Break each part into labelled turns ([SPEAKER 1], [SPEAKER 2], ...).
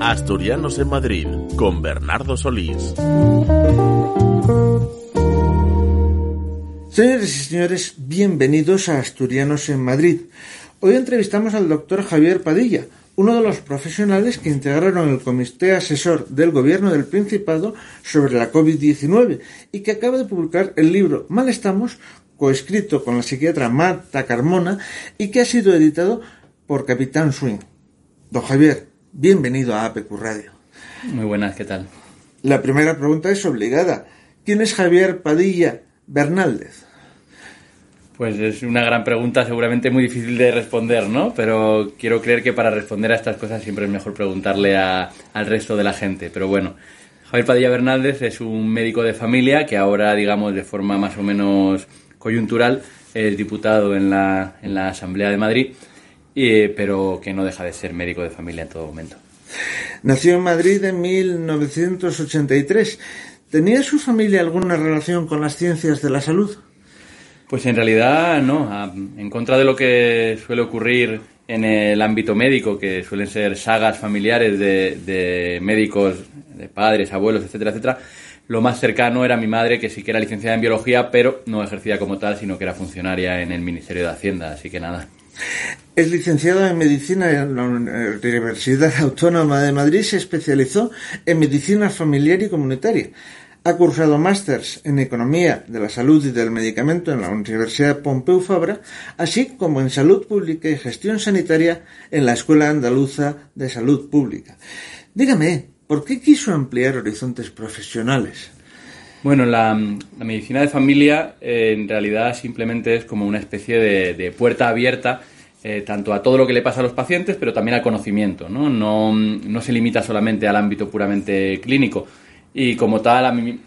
[SPEAKER 1] Asturianos en Madrid con Bernardo Solís.
[SPEAKER 2] Señores y señores, bienvenidos a Asturianos en Madrid. Hoy entrevistamos al doctor Javier Padilla, uno de los profesionales que integraron el comité asesor del gobierno del Principado sobre la COVID-19 y que acaba de publicar el libro Mal estamos, coescrito con la psiquiatra Marta Carmona y que ha sido editado por Capitán Swing. Don Javier, bienvenido a APQ Radio.
[SPEAKER 3] Muy buenas, ¿qué tal?
[SPEAKER 2] La primera pregunta es obligada. ¿Quién es Javier Padilla Bernaldez?
[SPEAKER 3] Pues es una gran pregunta, seguramente muy difícil de responder, ¿no? Pero quiero creer que para responder a estas cosas siempre es mejor preguntarle al resto de la gente. Pero bueno, Javier Padilla Bernaldez es un médico de familia que ahora, digamos, de forma más o menos coyuntural, es diputado en la, en la Asamblea de Madrid, y, pero que no deja de ser médico de familia en todo momento.
[SPEAKER 2] Nació en Madrid en 1983. ¿Tenía su familia alguna relación con las ciencias de la salud?
[SPEAKER 3] Pues en realidad no, en contra de lo que suele ocurrir en el ámbito médico, que suelen ser sagas familiares de, de médicos, de padres, abuelos, etcétera, etcétera, lo más cercano era mi madre, que sí que era licenciada en biología, pero no ejercía como tal, sino que era funcionaria en el Ministerio de Hacienda, así que nada.
[SPEAKER 2] Es licenciado en medicina en la Universidad Autónoma de Madrid, se especializó en medicina familiar y comunitaria. Ha cursado másters en Economía de la Salud y del Medicamento en la Universidad Pompeu Fabra, así como en Salud Pública y Gestión Sanitaria en la Escuela Andaluza de Salud Pública. Dígame, ¿Por qué quiso ampliar horizontes profesionales?
[SPEAKER 3] Bueno, la, medicina de familia eh, en realidad simplemente es como una especie de, puerta abierta eh, tanto a todo lo que le pasa a los pacientes, pero también al conocimiento. ¿no? No, se limita solamente al ámbito puramente clínico. Y como tal, a mí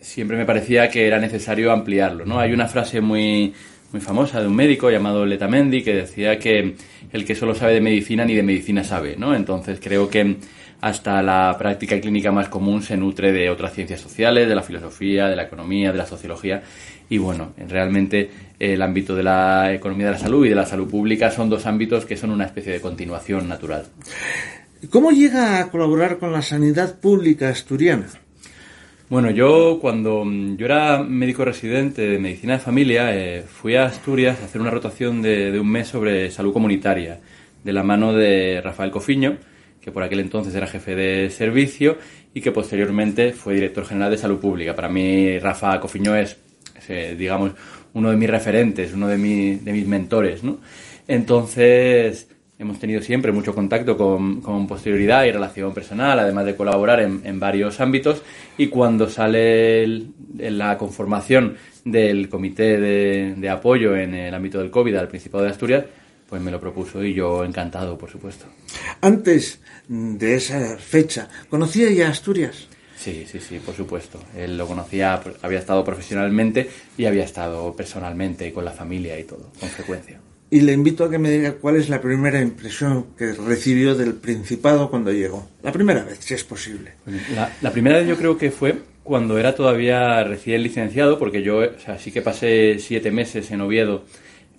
[SPEAKER 3] siempre me parecía que era necesario ampliarlo. ¿no? Hay una frase muy, muy famosa de un médico llamado Letamendi que decía que el que solo sabe de medicina ni de medicina sabe. ¿no? Entonces creo que hasta la práctica clínica más común se nutre de otras ciencias sociales, de la filosofía, de la economía, de la sociología. Y bueno, realmente el ámbito de la economía de la salud y de la salud pública son dos ámbitos que son una especie de continuación natural.
[SPEAKER 2] ¿Cómo llega a colaborar con la sanidad pública asturiana?
[SPEAKER 3] Bueno, yo cuando yo era médico residente de medicina de familia, eh, fui a Asturias a hacer una rotación de, de un mes sobre salud comunitaria, de la mano de Rafael Cofiño, que por aquel entonces era jefe de servicio y que posteriormente fue director general de salud pública. Para mí, Rafa Cofiño es, eh, digamos, uno de mis referentes, uno de, de mis mentores, ¿no? Entonces, hemos tenido siempre mucho contacto con, con posterioridad y relación personal, además de colaborar en, en varios ámbitos. Y cuando sale la conformación del comité de, de apoyo en el ámbito del COVID al Principado de Asturias, pues me lo propuso y yo encantado, por supuesto.
[SPEAKER 2] Antes de esa fecha, ¿conocía ya Asturias?
[SPEAKER 3] Sí, sí, sí, por supuesto. Él lo conocía, había estado profesionalmente y había estado personalmente con la familia y todo, con frecuencia.
[SPEAKER 2] Y le invito a que me diga cuál es la primera impresión que recibió del Principado cuando llegó. La primera vez, si es posible.
[SPEAKER 3] La, la primera vez yo creo que fue cuando era todavía recién licenciado, porque yo o sea, sí que pasé siete meses en Oviedo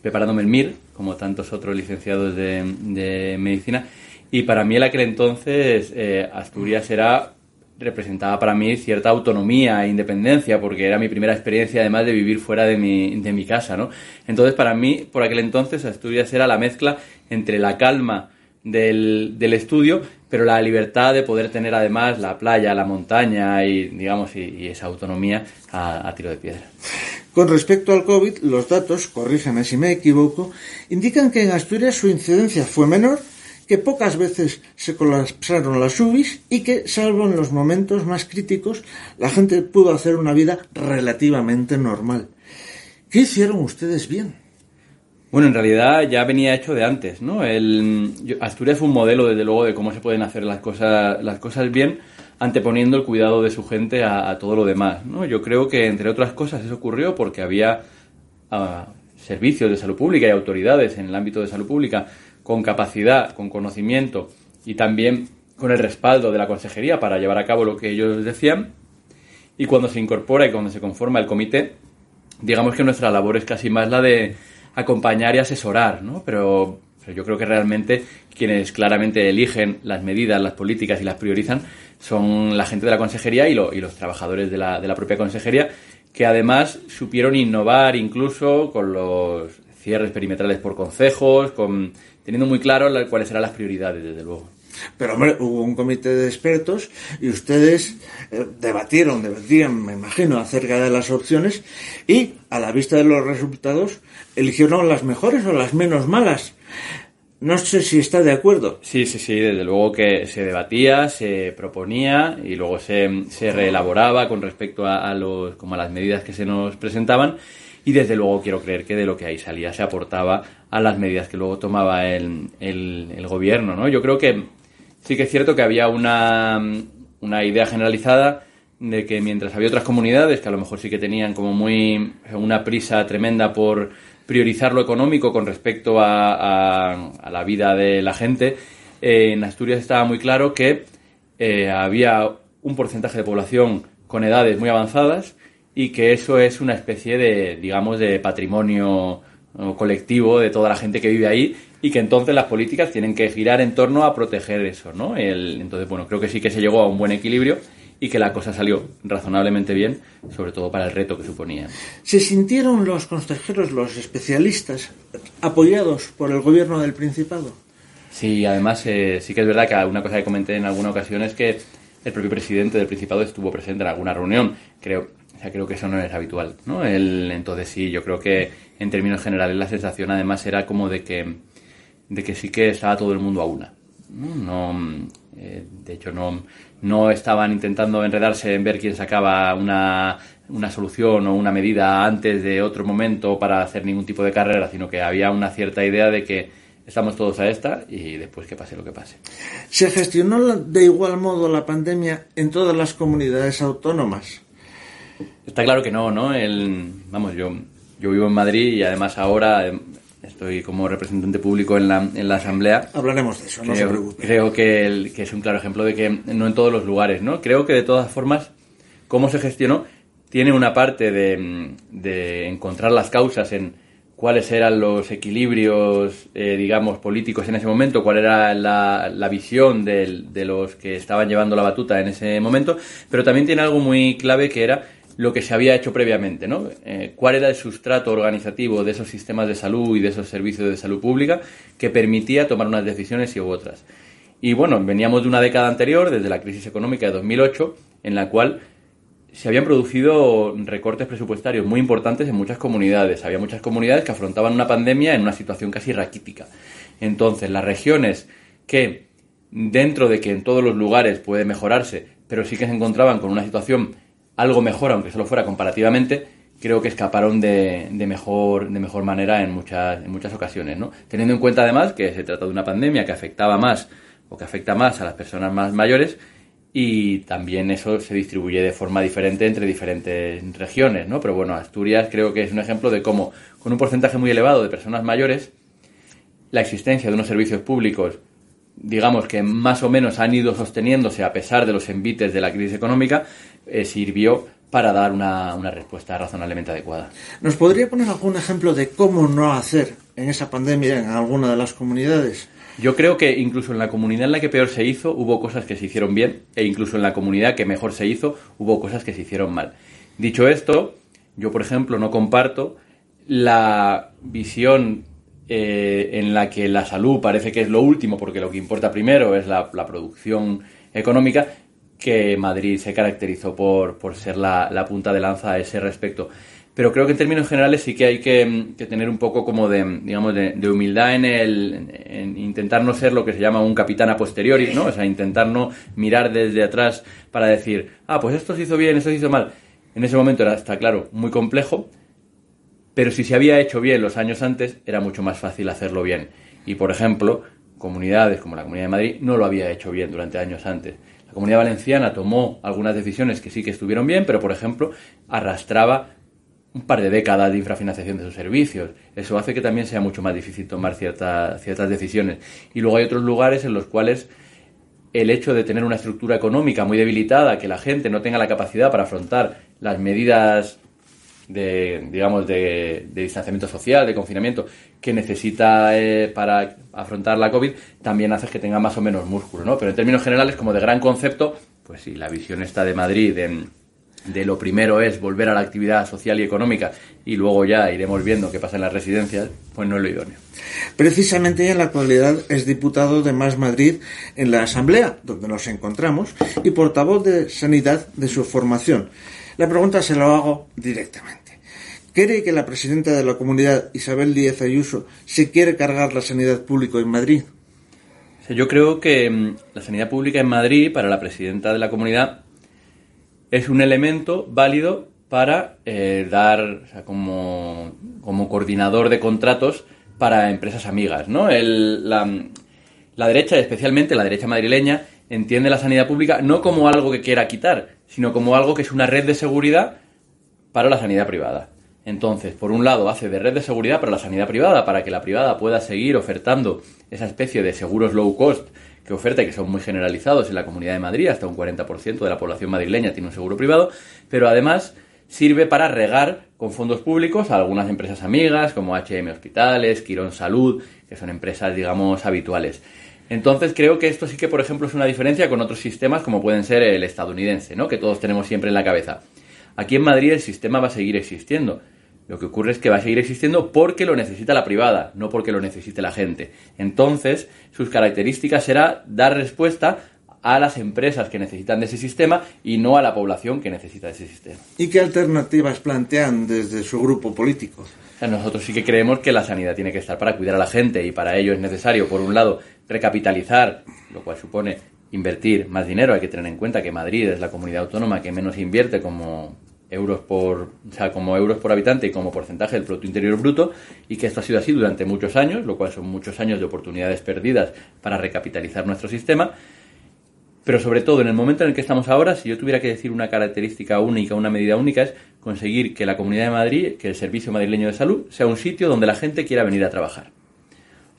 [SPEAKER 3] preparándome el MIR, como tantos otros licenciados de, de medicina, y para mí en aquel entonces eh, Asturias era representaba para mí cierta autonomía e independencia, porque era mi primera experiencia además de vivir fuera de mi, de mi casa, ¿no? Entonces para mí, por aquel entonces, Asturias era la mezcla entre la calma del, del estudio, pero la libertad de poder tener además la playa, la montaña y, digamos, y, esa autonomía a, a tiro de piedra.
[SPEAKER 2] Con respecto al COVID, los datos, corríjame si me equivoco, indican que en Asturias su incidencia fue menor, que pocas veces se colapsaron las UBIs y que, salvo en los momentos más críticos, la gente pudo hacer una vida relativamente normal. ¿Qué hicieron ustedes bien?
[SPEAKER 3] Bueno, en realidad ya venía hecho de antes, ¿no? El, Asturias fue un modelo, desde luego, de cómo se pueden hacer las cosas, las cosas bien, anteponiendo el cuidado de su gente a, todo lo demás, ¿no? Yo creo que, entre otras cosas, eso ocurrió porque había ah, servicios de salud pública y autoridades en el ámbito de salud pública con capacidad, con conocimiento y también con el respaldo de la consejería para llevar a cabo lo que ellos decían. Y cuando se incorpora y cuando se conforma el comité, digamos que nuestra labor es casi más la de acompañar y asesorar, ¿no? Pero, yo creo que realmente quienes claramente eligen las medidas, las políticas y las priorizan son la gente de la consejería y, y los trabajadores de la, de la propia consejería, que además supieron innovar incluso con los cierres perimetrales por consejos, con, teniendo muy claro cuáles eran las prioridades, desde luego.
[SPEAKER 2] Pero, hombre, hubo un comité de expertos y ustedes eh, debatieron, debatían, me imagino, acerca de las opciones y, a la vista de los resultados, eligieron las mejores o las menos malas. No sé si está de acuerdo.
[SPEAKER 3] Sí, sí, sí, desde luego que se debatía, se proponía y luego se, se reelaboraba con respecto a, los, como a las medidas que se nos presentaban y desde luego quiero creer que de lo que ahí salía se aportaba a las medidas que luego tomaba el, el, el gobierno, ¿no? Yo creo que Sí que es cierto que había una, idea generalizada de que mientras había otras comunidades que a lo mejor sí que tenían como muy una prisa tremenda por priorizar lo económico con respecto a, la vida de la gente, eh, en Asturias estaba muy claro que eh, había un porcentaje de población con edades muy avanzadas y que eso es una especie de, digamos, de patrimonio colectivo de toda la gente que vive ahí y que entonces las políticas tienen que girar en torno a proteger eso, ¿no? El, entonces, bueno, creo que sí que se llegó a un buen equilibrio y que la cosa salió razonablemente bien, sobre todo para el reto que suponía.
[SPEAKER 2] ¿Se sintieron los consejeros, los especialistas, apoyados por el gobierno del Principado?
[SPEAKER 3] Sí, además eh, sí que es verdad que una cosa que comenté en alguna ocasión es que el propio presidente del Principado estuvo presente en alguna reunión. Creo, o sea, creo que eso no es habitual, ¿no? El, entonces sí, yo creo que en términos generales la sensación además era como de que de que sí que estaba todo el mundo a una. No, eh, de hecho, no, no estaban intentando enredarse en ver quién sacaba una, una solución o una medida antes de otro momento para hacer ningún tipo de carrera, sino que había una cierta idea de que estamos todos a esta y después que pase lo que pase.
[SPEAKER 2] ¿Se gestionó de igual modo la pandemia en todas las comunidades autónomas?
[SPEAKER 3] Está claro que no, ¿no? El, vamos, yo, yo vivo en Madrid y además ahora Estoy como representante público en la, en la Asamblea.
[SPEAKER 2] Hablaremos de eso, no
[SPEAKER 3] creo,
[SPEAKER 2] se preocupe.
[SPEAKER 3] Creo que, que, es un claro ejemplo de que no en todos los lugares, ¿no? Creo que de todas formas, cómo se gestionó, tiene una parte de, de encontrar las causas en cuáles eran los equilibrios, eh, digamos, políticos en ese momento, cuál era la, la visión de, de los que estaban llevando la batuta en ese momento, pero también tiene algo muy clave que era lo que se había hecho previamente, ¿no? Eh, ¿Cuál era el sustrato organizativo de esos sistemas de salud y de esos servicios de salud pública que permitía tomar unas decisiones y otras? Y bueno, veníamos de una década anterior, desde la crisis económica de 2008, en la cual se habían producido recortes presupuestarios muy importantes en muchas comunidades. Había muchas comunidades que afrontaban una pandemia en una situación casi raquítica. Entonces, las regiones que, dentro de que en todos los lugares puede mejorarse, pero sí que se encontraban con una situación algo mejor, aunque solo fuera comparativamente, creo que escaparon de, de, mejor, de mejor manera en muchas, en muchas ocasiones, ¿no? Teniendo en cuenta además que se trata de una pandemia que afectaba más o que afecta más a las personas más mayores y también eso se distribuye de forma diferente entre diferentes regiones, ¿no? Pero bueno, Asturias creo que es un ejemplo de cómo con un porcentaje muy elevado de personas mayores la existencia de unos servicios públicos digamos que más o menos han ido sosteniéndose a pesar de los envites de la crisis económica, eh, sirvió para dar una, una, respuesta razonablemente adecuada.
[SPEAKER 2] ¿Nos podría poner algún ejemplo de cómo no hacer en esa pandemia en alguna de las comunidades?
[SPEAKER 3] Yo creo que incluso en la comunidad en la que peor se hizo hubo cosas que se hicieron bien e incluso en la comunidad que mejor se hizo hubo cosas que se hicieron mal. Dicho esto, yo por ejemplo no comparto la visión eh, en la que la salud parece que es lo último porque lo que importa primero es la, producción económica, que Madrid se caracterizó por, por ser la, la, punta de lanza a ese respecto. Pero creo que en términos generales sí que hay que, tener un poco como de, digamos, de, humildad en, el, en intentar no ser lo que se llama un capitán a posteriori, ¿no? O sea, intentar no mirar desde atrás para decir, ah, pues esto se hizo bien, esto se hizo mal. En ese momento era, está claro, muy complejo, Pero si se había hecho bien los años antes, era mucho más fácil hacerlo bien. Y, por ejemplo, comunidades como la Comunidad de Madrid no lo había hecho bien durante años antes. Comunidad Valenciana tomó algunas decisiones que sí que estuvieron bien, pero, por ejemplo, arrastraba un par de décadas de infrafinanciación de sus servicios. Eso hace que también sea mucho más difícil tomar ciertas decisiones. Y luego hay otros lugares en los cuales el hecho de tener una estructura económica muy debilitada, que la gente no tenga la capacidad para afrontar las medidas de, digamos, de, distanciamiento social, de confinamiento, que necesita eh, para afrontar la COVID, también hace que tenga más o menos músculo, ¿no? Pero en términos generales, como de gran concepto, pues sí, la visión está de Madrid en de lo primero es volver a la actividad social y económica y luego ya iremos viendo qué pasa en las residencias, pues no es lo idóneo.
[SPEAKER 2] Precisamente en la actualidad es diputado de Más Madrid en la Asamblea, donde nos encontramos, y portavoz de Sanidad de su formación. La pregunta se lo hago directamente. ¿Cree que la presidenta de la comunidad, Isabel Díaz Ayuso, se quiere cargar la sanidad pública en Madrid?
[SPEAKER 3] Yo creo que mm, la sanidad pública en Madrid, para la presidenta de la comunidad, es un elemento válido para eh, dar, como, coordinador de contratos para empresas amigas, ¿no? la, la derecha, especialmente la derecha madrileña, entiende la sanidad pública no como algo que quiera quitar, sino como algo que es una red de seguridad para la sanidad privada. Entonces, por un lado, hace de red de seguridad para la sanidad privada, para que la privada pueda seguir ofertando esa especie de seguros low cost que oferta y que son muy generalizados en la Comunidad de Madrid, hasta un 40% de la población madrileña tiene un seguro privado, pero además sirve para regar con fondos públicos a algunas empresas amigas como HM Hospitales, Quirón Salud, que son empresas, digamos, habituales. Entonces creo que esto sí que, por ejemplo, es una diferencia con otros sistemas como pueden ser el estadounidense, ¿no? que todos tenemos siempre en la cabeza. Aquí en Madrid el sistema va a seguir existiendo. Lo que ocurre es que va a seguir existiendo porque lo necesita la privada, no porque lo necesite la gente. Entonces, sus características será dar respuesta a las empresas que necesitan de ese sistema y no a la población que necesita de ese sistema.
[SPEAKER 2] ¿Y qué alternativas plantean desde su grupo político?
[SPEAKER 3] nosotros sí que creemos que la sanidad tiene que estar para cuidar a la gente y para ello es necesario, por un lado, recapitalizar, lo cual supone invertir más dinero. Hay que tener en cuenta que Madrid es la comunidad autónoma que menos invierte como euros por, o sea, como euros por habitante y como porcentaje del Producto Interior Bruto, y que esto ha sido así durante muchos años, lo cual son muchos años de oportunidades perdidas para recapitalizar nuestro sistema. Pero sobre todo, en el momento en el que estamos ahora, si yo tuviera que decir una característica única, una medida única, es conseguir que la Comunidad de Madrid, que el Servicio Madrileño de Salud, sea un sitio donde la gente quiera venir a trabajar.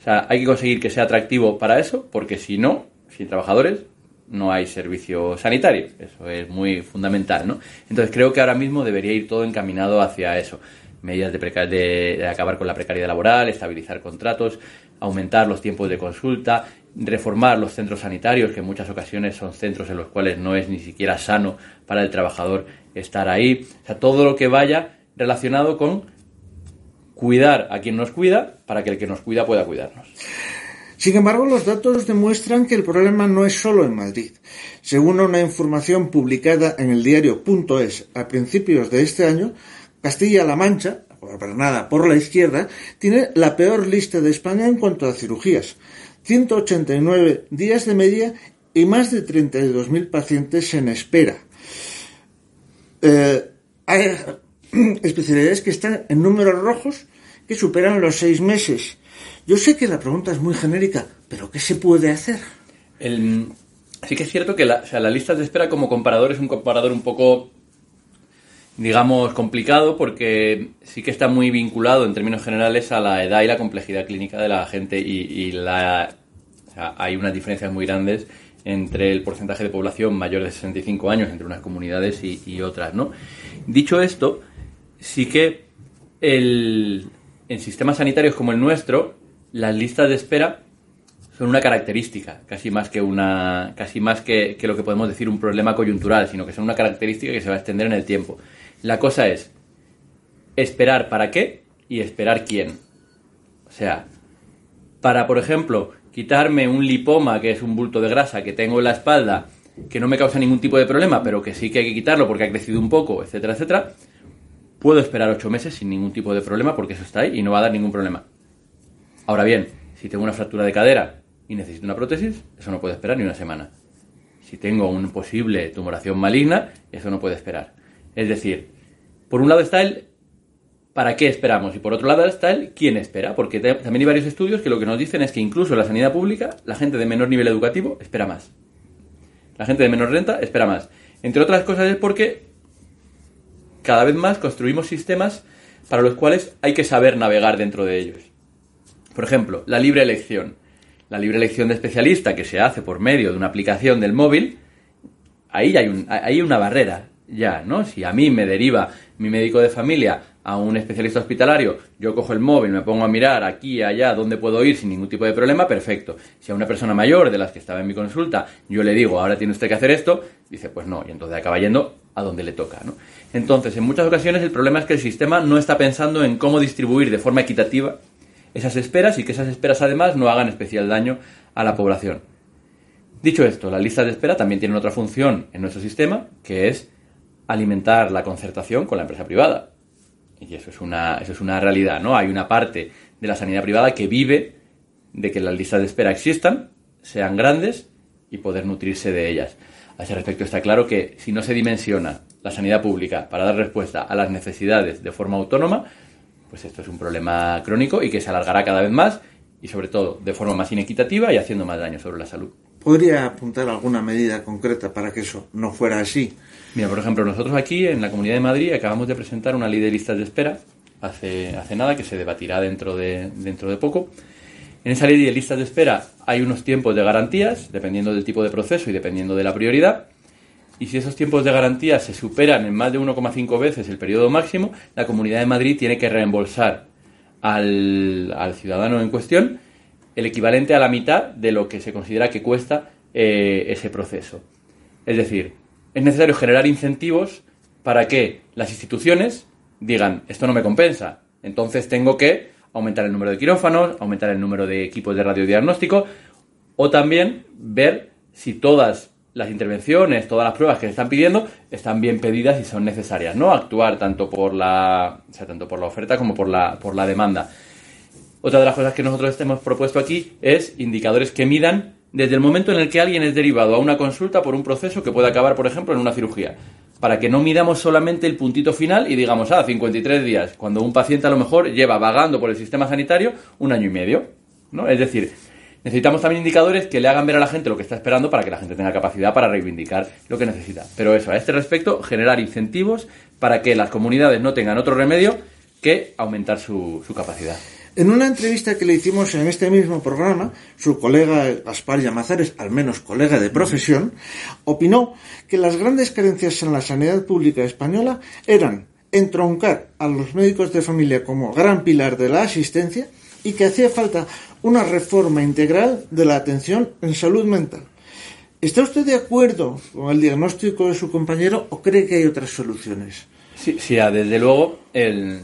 [SPEAKER 3] Hay que conseguir que sea atractivo para eso, porque si no, sin trabajadores, no hay servicio sanitario. Eso es muy fundamental, ¿no? Entonces creo que ahora mismo debería ir todo encaminado hacia eso. Medidas de, de, acabar con la precariedad laboral, estabilizar contratos, aumentar los tiempos de consulta, reformar los centros sanitarios, que en muchas ocasiones son centros en los cuales no es ni siquiera sano para el trabajador estar ahí. O sea, todo lo que vaya relacionado con cuidar a quien nos cuida para que el que nos cuida pueda cuidarnos.
[SPEAKER 2] Sin embargo, los datos demuestran que el problema no es solo en Madrid. Según una información publicada en el diario .es a principios de este año, Castilla-La Mancha, nada por la izquierda, tiene la peor lista de España en cuanto a cirugías. 189 días de media y más de 32.000 pacientes en espera. Eh, especialidades que están en números rojos que superan los seis meses. Yo sé que la pregunta es muy genérica, pero ¿qué se puede hacer?
[SPEAKER 3] sí que es cierto que la, lista de espera como comparador es un comparador un poco, digamos, complicado porque sí que está muy vinculado en términos generales a la edad y la complejidad clínica de la gente y, la, hay unas diferencias muy grandes entre el porcentaje de población mayor de 65 años entre unas comunidades y, y otras, ¿no? Dicho esto, sí que el, en sistemas sanitarios como el nuestro, las listas de espera son una característica, casi más que una, casi más que, lo que podemos decir un problema coyuntural, sino que son una característica que se va a extender en el tiempo. La cosa es esperar para qué y esperar quién. O sea, para, por ejemplo, quitarme un lipoma, que es un bulto de grasa que tengo en la espalda, que no me causa ningún tipo de problema, pero que sí que hay que quitarlo porque ha crecido un poco, etcétera, etcétera, puedo esperar ocho meses sin ningún tipo de problema porque eso está ahí y no va a dar ningún problema. Ahora bien, si tengo una fractura de cadera y necesito una prótesis, eso no puede esperar ni una semana. Si tengo una posible tumoración maligna, eso no puede esperar. Es decir, por un lado está el, ¿para qué esperamos? Y por otro lado está el quién espera, porque también hay varios estudios que lo que nos dicen es que incluso en la sanidad pública la gente de menor nivel educativo espera más. La gente de menor renta espera más. Entre otras cosas es porque cada vez más construimos sistemas para los cuales hay que saber navegar dentro de ellos. Por ejemplo, la libre elección. La libre elección de especialista que se hace por medio de una aplicación del móvil, ahí hay, hay una barrera ya, ¿no? Si a mí me deriva mi médico de familia a un especialista hospitalario, yo cojo el móvil, me pongo a mirar aquí, allá, dónde puedo ir sin ningún tipo de problema, perfecto. Si a una persona mayor de las que estaba en mi consulta, yo le digo, ahora tiene usted que hacer esto, dice, pues no, y entonces acaba yendo a donde le toca, ¿no? Entonces, en muchas ocasiones el problema es que el sistema no está pensando en cómo distribuir de forma equitativa esas esperas y que esas esperas además no hagan especial daño a la población. Dicho esto, las listas de espera también tienen otra función en nuestro sistema, que es alimentar la concertación con la empresa privada. Y eso es una, eso es una realidad, ¿no? Hay una parte de la sanidad privada que vive de que las listas de espera existan, sean grandes y poder nutrirse de ellas. A ese respecto está claro que si no se dimensiona la sanidad pública para dar respuesta a las necesidades de forma autónoma, pues esto es un problema crónico y que se alargará cada vez más y sobre todo de forma más inequitativa y haciendo más daño sobre la salud.
[SPEAKER 2] ¿Podría apuntar alguna medida concreta para que eso no fuera así?
[SPEAKER 3] Mira, por ejemplo, nosotros aquí en la Comunidad de Madrid acabamos de presentar una ley de listas de espera hace, hace nada, que se debatirá dentro de, dentro de poco. En esa ley de listas de espera hay unos tiempos de garantías, dependiendo del tipo de proceso y dependiendo de la prioridad. Y si esos tiempos de garantía se superan en más de 1,5 veces el periodo máximo, la Comunidad de Madrid tiene que reembolsar al, al ciudadano en cuestión el equivalente a la mitad de lo que se considera que cuesta eh, ese proceso. Es decir, es necesario generar incentivos para que las instituciones digan, esto no me compensa, entonces tengo que aumentar el número de quirófanos, aumentar el número de equipos de radiodiagnóstico, o también ver si todas las intervenciones, todas las pruebas que se están pidiendo están bien pedidas y son necesarias, ¿no? Actuar tanto por la, o sea, tanto por la oferta como por la, por la demanda. Otra de las cosas que nosotros hemos propuesto aquí es indicadores que midan desde el momento en el que alguien es derivado a una consulta por un proceso que puede acabar, por ejemplo, en una cirugía. Para que no midamos solamente el puntito final y digamos, ah, 53 días, cuando un paciente a lo mejor lleva vagando por el sistema sanitario un año y medio. ¿no? Es decir, necesitamos también indicadores que le hagan ver a la gente lo que está esperando para que la gente tenga capacidad para reivindicar lo que necesita. Pero eso, a este respecto, generar incentivos para que las comunidades no tengan otro remedio que aumentar su, su capacidad.
[SPEAKER 2] En una entrevista que le hicimos en este mismo programa, su colega Gaspar Llamazares, al menos colega de profesión, opinó que las grandes carencias en la sanidad pública española eran entroncar a los médicos de familia como gran pilar de la asistencia y que hacía falta una reforma integral de la atención en salud mental. ¿Está usted de acuerdo con el diagnóstico de su compañero o cree que hay otras soluciones?
[SPEAKER 3] Sí, sí desde luego el,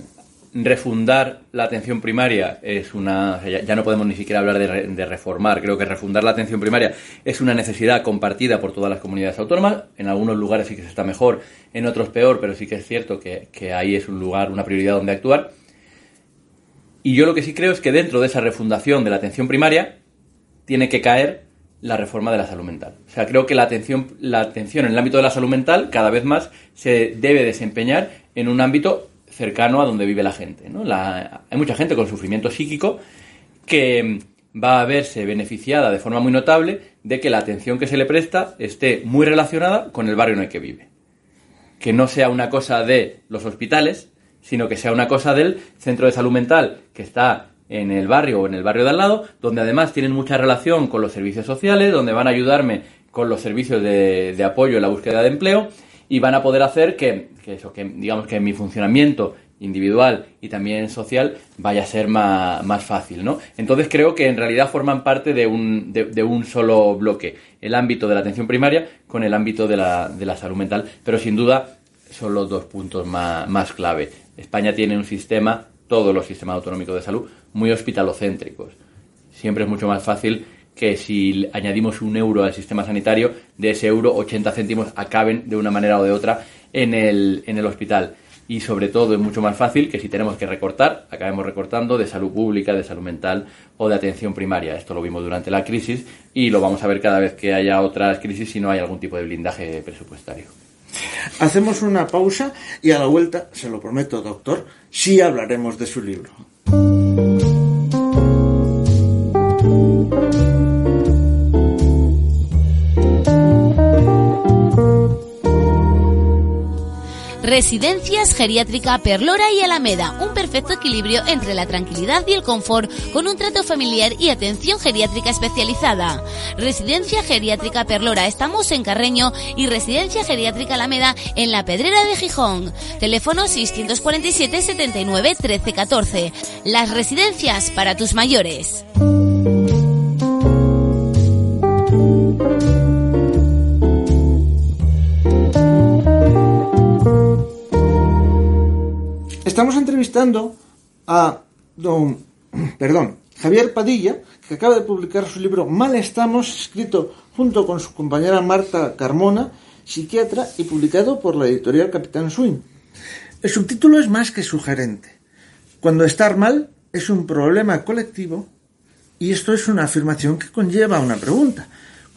[SPEAKER 3] refundar la atención primaria es una. Ya, no podemos ni siquiera hablar de, reformar. Creo que refundar la atención primaria es una necesidad compartida por todas las comunidades autónomas. En algunos lugares sí que se está mejor, en otros peor, pero sí que es cierto que ahí es un lugar, una prioridad donde actuar. Y yo lo que sí creo es que dentro de esa refundación de la atención primaria tiene que caer la reforma de la salud mental. O sea, creo que la atención, la atención en el ámbito de la salud mental cada vez más se debe desempeñar en un ámbito cercano a donde vive la gente. ¿no? hay mucha gente con sufrimiento psíquico que va a verse beneficiada de forma muy notable de que la atención que se le presta esté muy relacionada con el barrio en el que vive. Que no sea una cosa de los hospitales, sino que sea una cosa del centro de salud mental que está en el barrio o en el barrio de al lado, donde además tienen mucha relación con los servicios sociales, donde van a ayudarme con los servicios de, de apoyo en la búsqueda de empleo y van a poder hacer que, eso, que digamos que mi funcionamiento individual y también social vaya a ser más, más, fácil, ¿no? Entonces creo que en realidad forman parte de un, de, un solo bloque, el ámbito de la atención primaria con el ámbito de la, de la salud mental, pero sin duda son los dos puntos más, más clave. España tiene un sistema, todos los sistemas autonómicos de salud, muy hospitalocéntricos. Siempre es mucho más fácil que si añadimos un euro al sistema sanitario, de ese euro 80 céntimos acaben de una manera o de otra en el, en el hospital. Y sobre todo es mucho más fácil que si tenemos que recortar, acabemos recortando de salud pública, de salud mental o de atención primaria. Esto lo vimos durante la crisis y lo vamos a ver cada vez que haya otras crisis si no hay algún tipo de blindaje presupuestario.
[SPEAKER 2] Hacemos una pausa y a la vuelta, se lo prometo, doctor, sí hablaremos de su libro.
[SPEAKER 4] Residencias Geriátrica Perlora y Alameda, un perfecto equilibrio entre la tranquilidad y el confort con un trato familiar y atención geriátrica especializada. Residencia Geriátrica Perlora, estamos en Carreño y Residencia Geriátrica Alameda en La Pedrera de Gijón. Teléfono 647 79 13 14. Las residencias para tus mayores.
[SPEAKER 2] Estamos entrevistando a don, perdón, Javier Padilla, que acaba de publicar su libro Mal estamos, escrito junto con su compañera Marta Carmona, psiquiatra, y publicado por la editorial Capitán Swing. El subtítulo es más que sugerente. Cuando estar mal es un problema colectivo, y esto es una afirmación que conlleva una pregunta.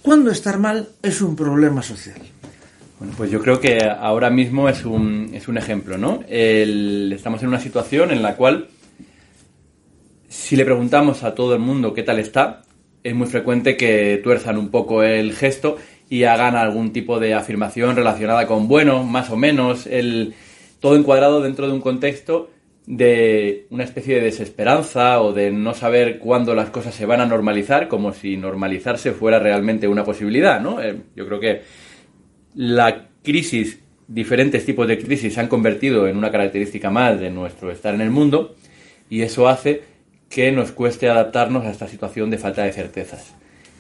[SPEAKER 2] ¿Cuándo estar mal es un problema social?
[SPEAKER 3] Bueno, pues yo creo que ahora mismo es un, es un ejemplo, ¿no? estamos en una situación en la cual, si le preguntamos a todo el mundo qué tal está, es muy frecuente que tuerzan un poco el gesto y hagan algún tipo de afirmación relacionada con bueno, más o menos, el, todo encuadrado dentro de un contexto de una especie de desesperanza o de no saber cuándo las cosas se van a normalizar, como si normalizarse fuera realmente una posibilidad, ¿no? Eh, yo creo que la crisis, diferentes tipos de crisis se han convertido en una característica más de nuestro estar en el mundo y eso hace que nos cueste adaptarnos a esta situación de falta de certezas.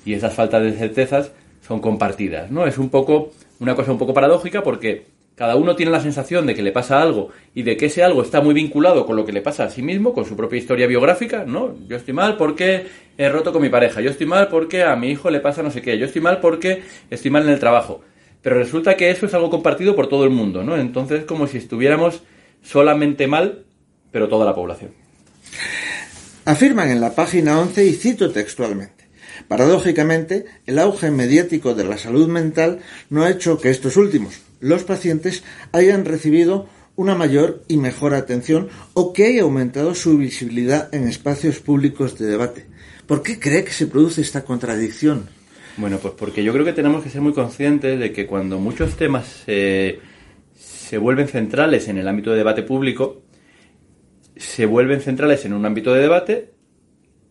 [SPEAKER 3] Y esas faltas de certezas son compartidas, ¿no? Es un poco una cosa un poco paradójica porque cada uno tiene la sensación de que le pasa algo y de que ese algo está muy vinculado con lo que le pasa a sí mismo, con su propia historia biográfica, ¿no? Yo estoy mal porque he roto con mi pareja, yo estoy mal porque a mi hijo le pasa no sé qué, yo estoy mal porque estoy mal en el trabajo. Pero resulta que eso es algo compartido por todo el mundo, ¿no? Entonces, como si estuviéramos solamente mal, pero toda la población.
[SPEAKER 2] Afirman en la página 11 y cito textualmente. Paradójicamente, el auge mediático de la salud mental no ha hecho que estos últimos, los pacientes, hayan recibido una mayor y mejor atención o que haya aumentado su visibilidad en espacios públicos de debate. ¿Por qué cree que se produce esta contradicción?
[SPEAKER 3] Bueno, pues porque yo creo que tenemos que ser muy conscientes de que cuando muchos temas se, vuelven centrales en el ámbito de debate público, se vuelven centrales en un ámbito de debate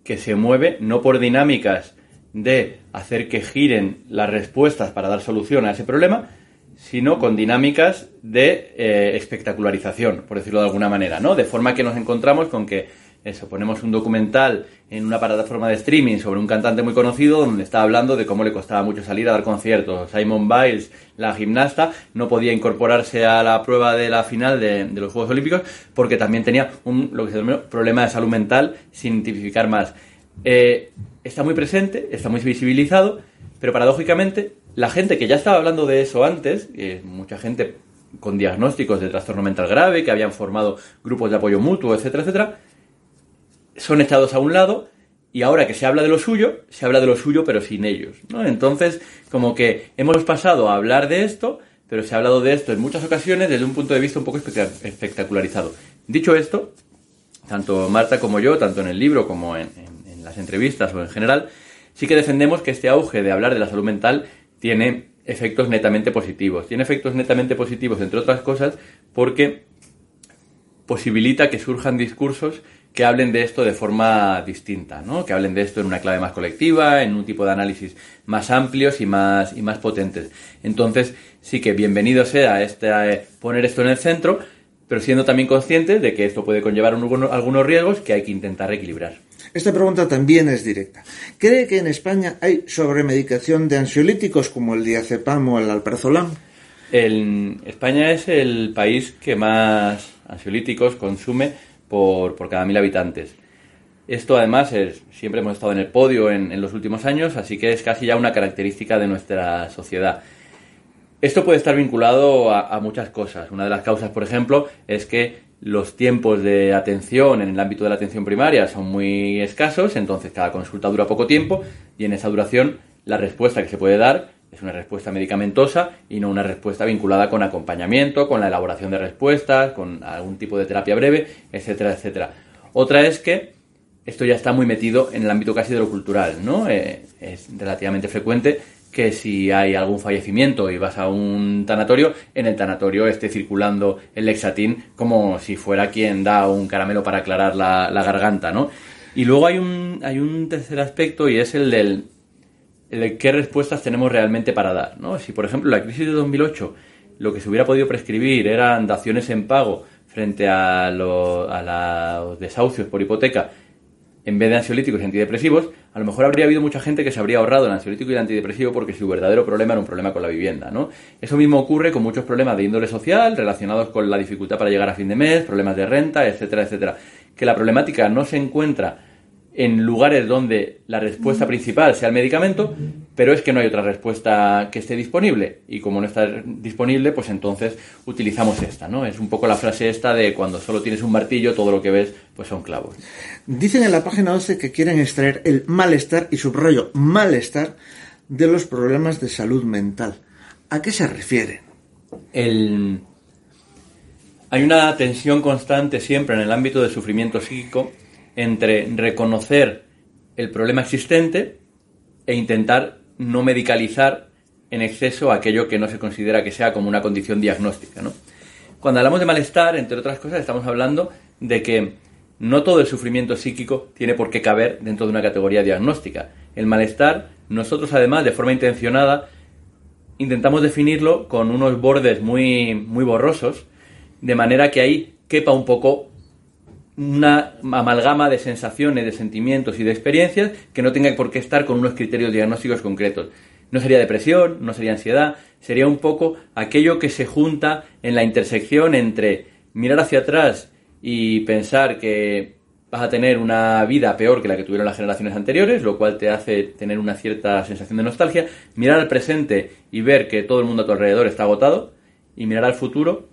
[SPEAKER 3] que se mueve no por dinámicas de hacer que giren las respuestas para dar solución a ese problema, sino con dinámicas de eh, espectacularización, por decirlo de alguna manera, ¿no? De forma que nos encontramos con que eso, ponemos un documental en una plataforma de streaming sobre un cantante muy conocido donde está hablando de cómo le costaba mucho salir a dar conciertos. Simon Biles, la gimnasta, no podía incorporarse a la prueba de la final de, los Juegos Olímpicos porque también tenía un lo que se denomina problema de salud mental sin tipificar más. Eh, está muy presente, está muy visibilizado, pero paradójicamente la gente que ya estaba hablando de eso antes, mucha gente con diagnósticos de trastorno mental grave, que habían formado grupos de apoyo mutuo, etcétera, etcétera, son echados a un lado y ahora que se habla de lo suyo, se habla de lo suyo pero sin ellos. Entonces, como que hemos pasado a hablar de esto, pero se ha hablado de esto en muchas ocasiones desde un punto de vista un poco espectacularizado. Dicho esto, tanto Marta como yo, tanto en el libro como en, en las entrevistas o en general, sí que defendemos que este auge de hablar de la salud mental tiene efectos netamente positivos. Tiene efectos netamente positivos, entre otras cosas, porque posibilita que surjan discursos que hablen de esto de forma distinta, ¿no? que hablen de esto en una clave más colectiva, en un tipo de análisis más amplios y más, y más potentes. Entonces, sí que bienvenido sea este, eh, poner esto en el centro, pero siendo también conscientes de que esto puede conllevar algunos riesgos que hay que intentar equilibrar.
[SPEAKER 2] Esta pregunta también es directa. ¿Cree que en España hay sobremedicación de ansiolíticos como el diazepam o el alprazolam?
[SPEAKER 3] El, España es el país que más ansiolíticos consume por, por cada mil habitantes. Esto además es, siempre hemos estado en el podio en, los últimos años, así que es casi ya una característica de nuestra sociedad. Esto puede estar vinculado a, muchas cosas. Una de las causas, por ejemplo, es que los tiempos de atención en el ámbito de la atención primaria son muy escasos, entonces cada consulta dura poco tiempo y en esa duración la respuesta que se puede dar es una respuesta medicamentosa y no una respuesta vinculada con acompañamiento, con la elaboración de respuestas, con algún tipo de terapia breve, etcétera, etcétera. Otra es que esto ya está muy metido en el ámbito casi de lo cultural, ¿no? Eh, es relativamente frecuente que si hay algún fallecimiento y vas a un tanatorio, en el tanatorio esté circulando el lexatín como si fuera quien da un caramelo para aclarar la, la garganta, ¿no? Y luego hay un, hay un tercer aspecto y es el del de qué respuestas tenemos realmente para dar. ¿no? Si, por ejemplo, la crisis de 2008 lo que se hubiera podido prescribir eran daciones en pago frente a, los desahucios por hipoteca en vez de ansiolíticos y antidepresivos, a lo mejor habría habido mucha gente que se habría ahorrado el ansiolítico y el antidepresivo porque su verdadero problema era un problema con la vivienda, ¿no? Eso mismo ocurre con muchos problemas de índole social relacionados con la dificultad para llegar a fin de mes, problemas de renta, etcétera, etcétera. Que la problemática no se encuentra en lugares donde la respuesta principal sea el medicamento, pero es que no hay otra respuesta que esté disponible. Y como no está disponible, pues entonces utilizamos esta, ¿no? Es un poco la frase esta de cuando solo tienes un martillo, todo lo que ves, pues son clavos.
[SPEAKER 2] Dicen en la página 12 que quieren extraer el malestar, y subrayo malestar, de los problemas de salud mental. ¿A qué se refiere?
[SPEAKER 3] El... Hay una tensión constante siempre en el ámbito del sufrimiento psíquico entre reconocer el problema existente e intentar no medicalizar en exceso aquello que no se considera que sea como una condición diagnóstica. Cuando hablamos de malestar, entre otras cosas, estamos hablando de que no todo el sufrimiento psíquico tiene por qué caber dentro de una categoría diagnóstica. El malestar, nosotros además, de forma intencionada, intentamos definirlo con unos bordes muy, muy borrosos, de manera que ahí quepa un poco una amalgama de sensaciones, de sentimientos y de experiencias que no tenga por qué estar con unos criterios diagnósticos concretos. No sería depresión, no sería ansiedad, sería un poco aquello que se junta en la intersección entre mirar hacia atrás y pensar que vas a tener una vida peor que la que tuvieron las generaciones anteriores, lo cual te hace tener una cierta sensación de nostalgia, mirar al presente y ver que todo el mundo a tu alrededor está agotado, y mirar al futuro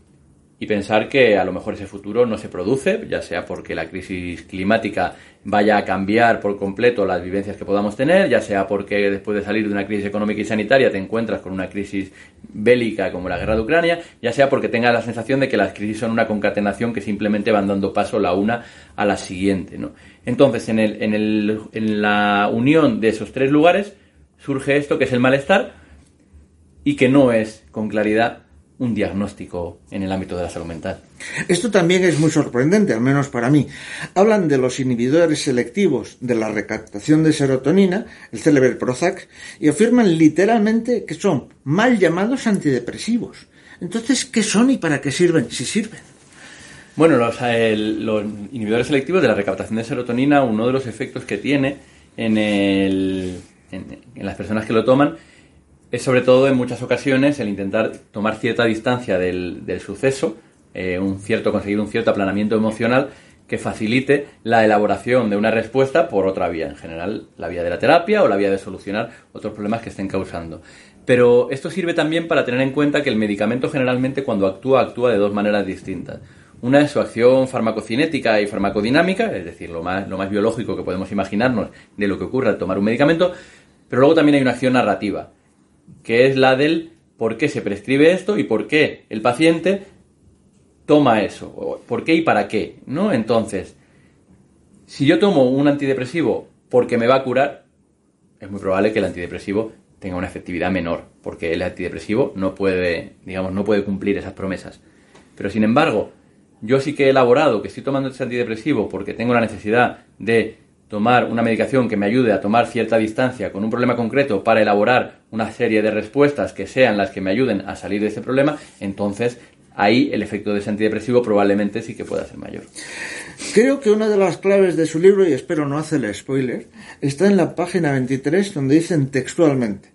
[SPEAKER 3] y pensar que a lo mejor ese futuro no se produce, ya sea porque la crisis climática vaya a cambiar por completo las vivencias que podamos tener, ya sea porque después de salir de una crisis económica y sanitaria te encuentras con una crisis bélica como la guerra de Ucrania, ya sea porque tengas la sensación de que las crisis son una concatenación que simplemente van dando paso la una a la siguiente. ¿no? Entonces, en, el, en, el, en la unión de esos tres lugares surge esto que es el malestar y que no es con claridad un diagnóstico en el ámbito de la salud mental.
[SPEAKER 2] Esto también es muy sorprendente, al menos para mí. Hablan de los inhibidores selectivos de la recaptación de serotonina, el célebre Prozac, y afirman literalmente que son mal llamados antidepresivos. Entonces, ¿qué son y para qué sirven? Si sirven.
[SPEAKER 3] Bueno, los, los inhibidores selectivos de la recaptación de serotonina, uno de los efectos que tiene en, el, en las personas que lo toman es sobre todo en muchas ocasiones el intentar tomar cierta distancia del, suceso, eh, un cierto, conseguir un cierto aplanamiento emocional que facilite la elaboración de una respuesta por otra vía, en general la vía de la terapia o la vía de solucionar otros problemas que estén causando. Pero esto sirve también para tener en cuenta que el medicamento generalmente cuando actúa actúa de dos maneras distintas. Una es su acción farmacocinética y farmacodinámica, es decir, lo más, lo más biológico que podemos imaginarnos de lo que ocurre al tomar un medicamento, pero luego también hay una acción narrativa que es la del por qué se prescribe esto y por qué el paciente toma eso, por qué y para qué, ¿no? Entonces, si yo tomo un antidepresivo porque me va a curar, es muy probable que el antidepresivo tenga una efectividad menor, porque el antidepresivo no puede, digamos, no puede cumplir esas promesas. Pero sin embargo, yo sí que he elaborado que estoy tomando ese antidepresivo porque tengo la necesidad de tomar una medicación que me ayude a tomar cierta distancia con un problema concreto para elaborar una serie de respuestas que sean las que me ayuden a salir de ese problema, entonces ahí el efecto de ese antidepresivo probablemente sí que pueda ser mayor.
[SPEAKER 2] Creo que una de las claves de su libro, y espero no hacerle spoiler, está en la página 23 donde dicen textualmente,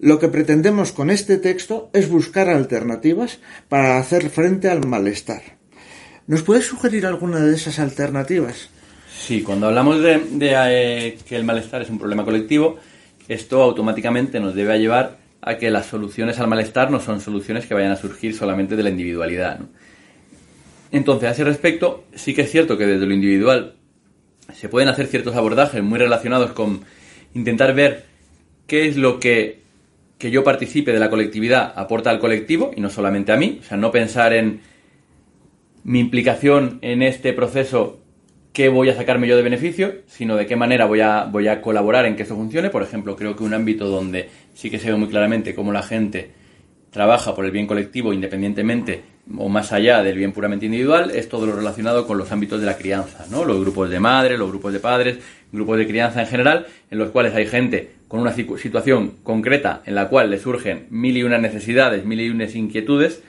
[SPEAKER 2] lo que pretendemos con este texto es buscar alternativas para hacer frente al malestar. ¿Nos puedes sugerir alguna de esas alternativas?
[SPEAKER 3] Sí, cuando hablamos de, eh, que el malestar es un problema colectivo, esto automáticamente nos debe llevar a que las soluciones al malestar no son soluciones que vayan a surgir solamente de la individualidad. Entonces, a ese respecto, sí que es cierto que desde lo individual se pueden hacer ciertos abordajes muy relacionados con intentar ver qué es lo que que yo participe de la colectividad aporta al colectivo y no solamente a mí. O sea, no pensar en mi implicación en este proceso, qué voy a sacarme yo de beneficio, sino de qué manera voy a, voy a colaborar en que esto funcione. Por ejemplo, creo que un ámbito donde sí que se ve muy claramente cómo la gente trabaja por el bien colectivo independientemente o más allá del bien puramente individual es todo lo relacionado con los ámbitos de la crianza, ¿no? Los grupos de madres, los grupos de padres, grupos de crianza en general, en los cuales hay gente con una situación concreta en la cual le surgen mil y unas necesidades, mil y unas inquietudes,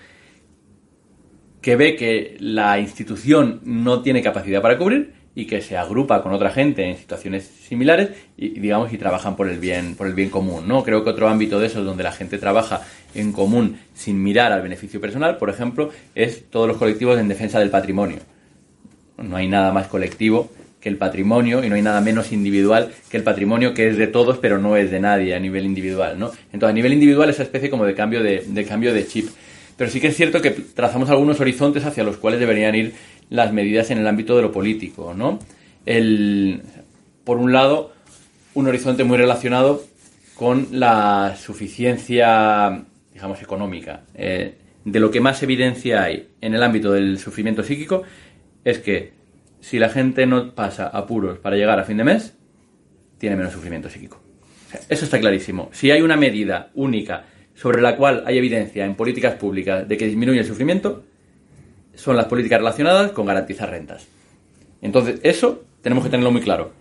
[SPEAKER 3] que ve que la institución no tiene capacidad para cubrir y que se agrupa con otra gente en situaciones similares y digamos y trabajan por el bien por el bien común no creo que otro ámbito de eso donde la gente trabaja en común sin mirar al beneficio personal por ejemplo es todos los colectivos en defensa del patrimonio. No hay nada más colectivo que el patrimonio y no hay nada menos individual que el patrimonio que es de todos pero no es de nadie a nivel individual no entonces a nivel individual esa especie como de cambio de, de cambio de chip pero sí que es cierto que trazamos algunos horizontes hacia los cuales deberían ir las medidas en el ámbito de lo político, ¿no? El, por un lado, un horizonte muy relacionado con la suficiencia, digamos, económica. Eh, de lo que más evidencia hay en el ámbito del sufrimiento psíquico es que si la gente no pasa apuros para llegar a fin de mes, tiene menos sufrimiento psíquico. eso está clarísimo. Si hay una medida única sobre la cual hay evidencia en políticas públicas de que disminuye el sufrimiento, son las políticas relacionadas con garantizar rentas. Entonces, eso tenemos que tenerlo muy claro.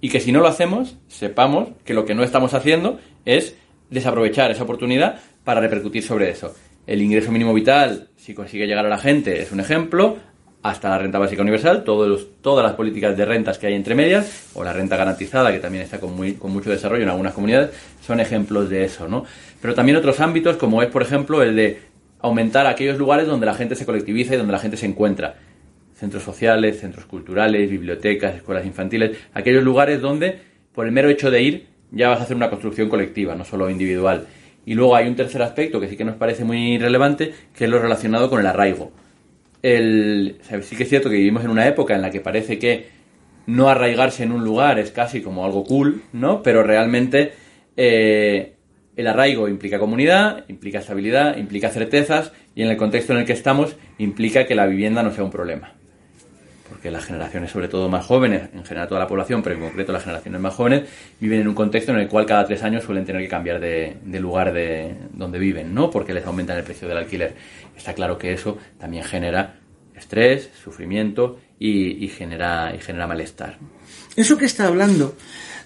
[SPEAKER 3] Y que si no lo hacemos, sepamos que lo que no estamos haciendo es desaprovechar esa oportunidad para repercutir sobre eso. El ingreso mínimo vital, si consigue llegar a la gente, es un ejemplo, hasta la renta básica universal, todos todas las políticas de rentas que hay entre medias, o la renta garantizada, que también está con, muy, con mucho desarrollo en algunas comunidades, son ejemplos de eso, ¿no? Pero también otros ámbitos, como es, por ejemplo, el de aumentar aquellos lugares donde la gente se colectiviza y donde la gente se encuentra. Centros sociales, centros culturales, bibliotecas, escuelas infantiles, aquellos lugares donde, por el mero hecho de ir, ya vas a hacer una construcción colectiva, no solo individual. Y luego hay un tercer aspecto que sí que nos parece muy relevante, que es lo relacionado con el arraigo. El, sí que es cierto que vivimos en una época en la que parece que no arraigarse en un lugar es casi como algo cool, ¿no? Pero realmente eh, el arraigo implica comunidad, implica estabilidad, implica certezas y en el contexto en el que estamos implica que la vivienda no sea un problema. Porque las generaciones, sobre todo más jóvenes, en general toda la población, pero en concreto las generaciones más jóvenes, viven en un contexto en el cual cada tres años suelen tener que cambiar de, lugar de donde viven, ¿no? Porque les aumentan el precio del alquiler. Está claro que eso también genera estrés, sufrimiento y, genera, y genera malestar.
[SPEAKER 2] Eso que está hablando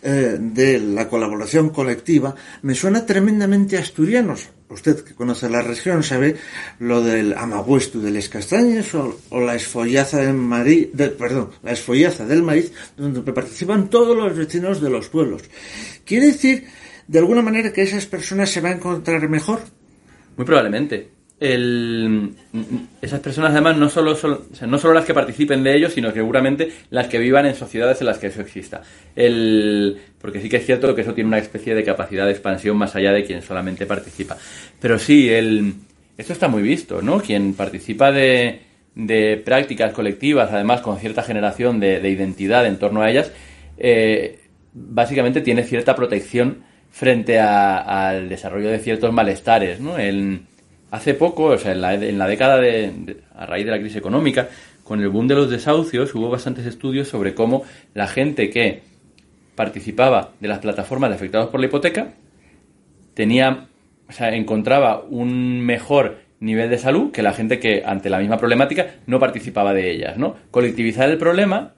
[SPEAKER 2] eh, de la colaboración colectiva me suena tremendamente asturianos. Usted que conoce la región sabe lo del amabuesto de las castañas o, la esfollaza del maíz, perdón, la esfollaza del maíz, donde participan todos los vecinos de los pueblos. ¿Quiere decir de alguna manera que esas personas se van a encontrar mejor?
[SPEAKER 3] Muy probablemente el, esas personas además no solo, son, no solo las que participen de ello, sino que seguramente las que vivan en sociedades en las que eso exista. El, porque sí que es cierto que eso tiene una especie de capacidad de expansión más allá de quien solamente participa. Pero sí, el, esto está muy visto, ¿no? Quien participa de, de prácticas colectivas, además con cierta generación de, de identidad en torno a ellas, eh, básicamente tiene cierta protección frente al desarrollo de ciertos malestares, ¿no? Hace poco, o sea, en la, década de, a raíz de la crisis económica, con el boom de los desahucios, hubo bastantes estudios sobre cómo la gente que participaba de las plataformas de afectados por la hipoteca tenía, o sea, encontraba un mejor nivel de salud que la gente que ante la misma problemática no participaba de ellas, ¿no? Colectivizar el problema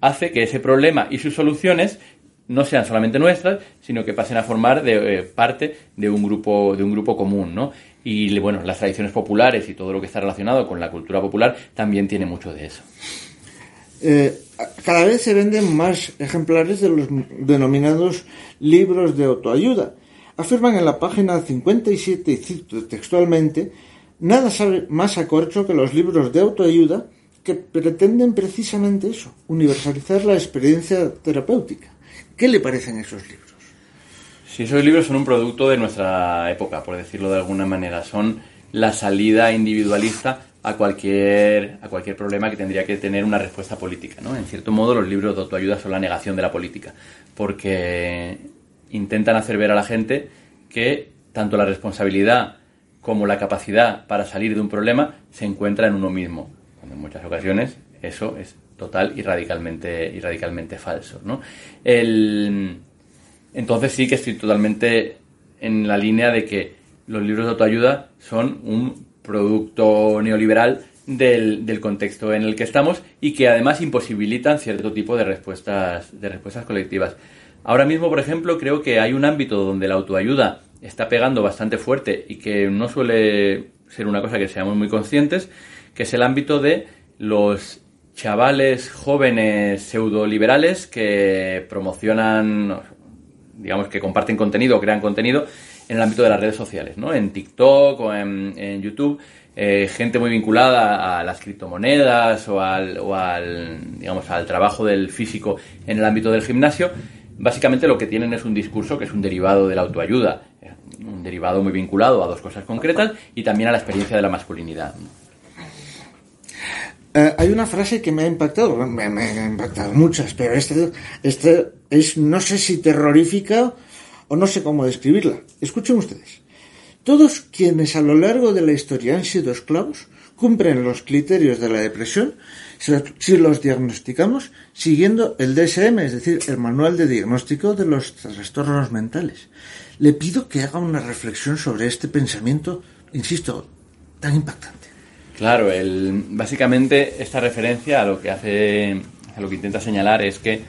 [SPEAKER 3] hace que ese problema y sus soluciones no sean solamente nuestras, sino que pasen a formar eh, parte de un grupo de un grupo común, ¿no? Y bueno, las tradiciones populares y todo lo que está relacionado con la cultura popular también tiene mucho de eso.
[SPEAKER 2] Eh, cada vez se venden más ejemplares de los denominados libros de autoayuda. Afirman en la página 57, y cito textualmente, nada sabe más a corcho que los libros de autoayuda que pretenden precisamente eso, universalizar la experiencia terapéutica. ¿Qué le parecen esos libros?
[SPEAKER 3] Sí, esos libros son un producto de nuestra época, por decirlo de alguna manera. Son la salida individualista a cualquier, a cualquier problema que tendría que tener una respuesta política. ¿no? En cierto modo, los libros de autoayuda son la negación de la política, porque intentan hacer ver a la gente que tanto la responsabilidad como la capacidad para salir de un problema se encuentra en uno mismo. Cuando en muchas ocasiones eso es total y radicalmente, y radicalmente falso. ¿no? Entonces sí que estoy totalmente en la línea de que los libros de autoayuda son un producto neoliberal del, del, contexto en el que estamos y que además imposibilitan cierto tipo de respuestas, de respuestas colectivas. Ahora mismo, por ejemplo, creo que hay un ámbito donde la autoayuda está pegando bastante fuerte y que no suele ser una cosa que seamos muy conscientes, que es el ámbito de los chavales jóvenes pseudo-liberales que promocionan, digamos, que comparten contenido o crean contenido en el ámbito de las redes sociales, ¿no? En TikTok o en, YouTube, eh, gente muy vinculada a las criptomonedas o al, o al, digamos, al trabajo del físico en el ámbito del gimnasio, básicamente lo que tienen es un discurso que es un derivado de la autoayuda, un derivado muy vinculado a dos cosas concretas y también a la experiencia de la masculinidad.
[SPEAKER 2] Eh, hay una frase que me ha impactado, me, ha impactado muchas, pero este, este es, no sé si terrorífica o no sé cómo describirla. Escuchen ustedes. Todos quienes a lo largo de la historia han sido esclavos cumplen los criterios de la depresión si los diagnosticamos siguiendo el DSM, es decir, el Manual de Diagnóstico de los Trastornos Mentales. Le pido que haga una reflexión sobre este pensamiento, insisto, tan impactante.
[SPEAKER 3] Claro, el, básicamente esta referencia a lo que hace, a lo que intenta señalar es que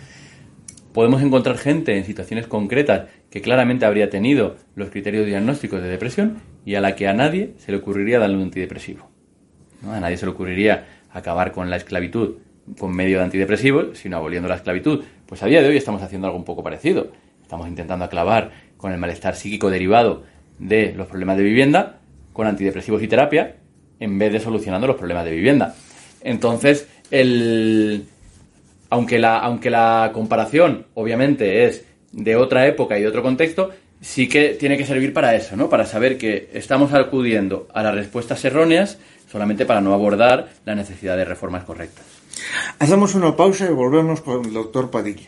[SPEAKER 3] podemos encontrar gente en situaciones concretas que claramente habría tenido los criterios diagnósticos de depresión y a la que a nadie se le ocurriría darle un antidepresivo. A nadie se le ocurriría acabar con la esclavitud con medio de antidepresivos, sino aboliendo la esclavitud. Pues a día de hoy estamos haciendo algo un poco parecido. Estamos intentando acabar con el malestar psíquico derivado de los problemas de vivienda con antidepresivos y terapia en vez de solucionando los problemas de vivienda. Entonces, el, aunque, la, aunque la comparación obviamente es de otra época y de otro contexto, sí que tiene que servir para eso, ¿no? Para saber que estamos acudiendo a las respuestas erróneas solamente para no abordar la necesidad de reformas correctas.
[SPEAKER 2] Hacemos una pausa y volvemos con el doctor Padilla.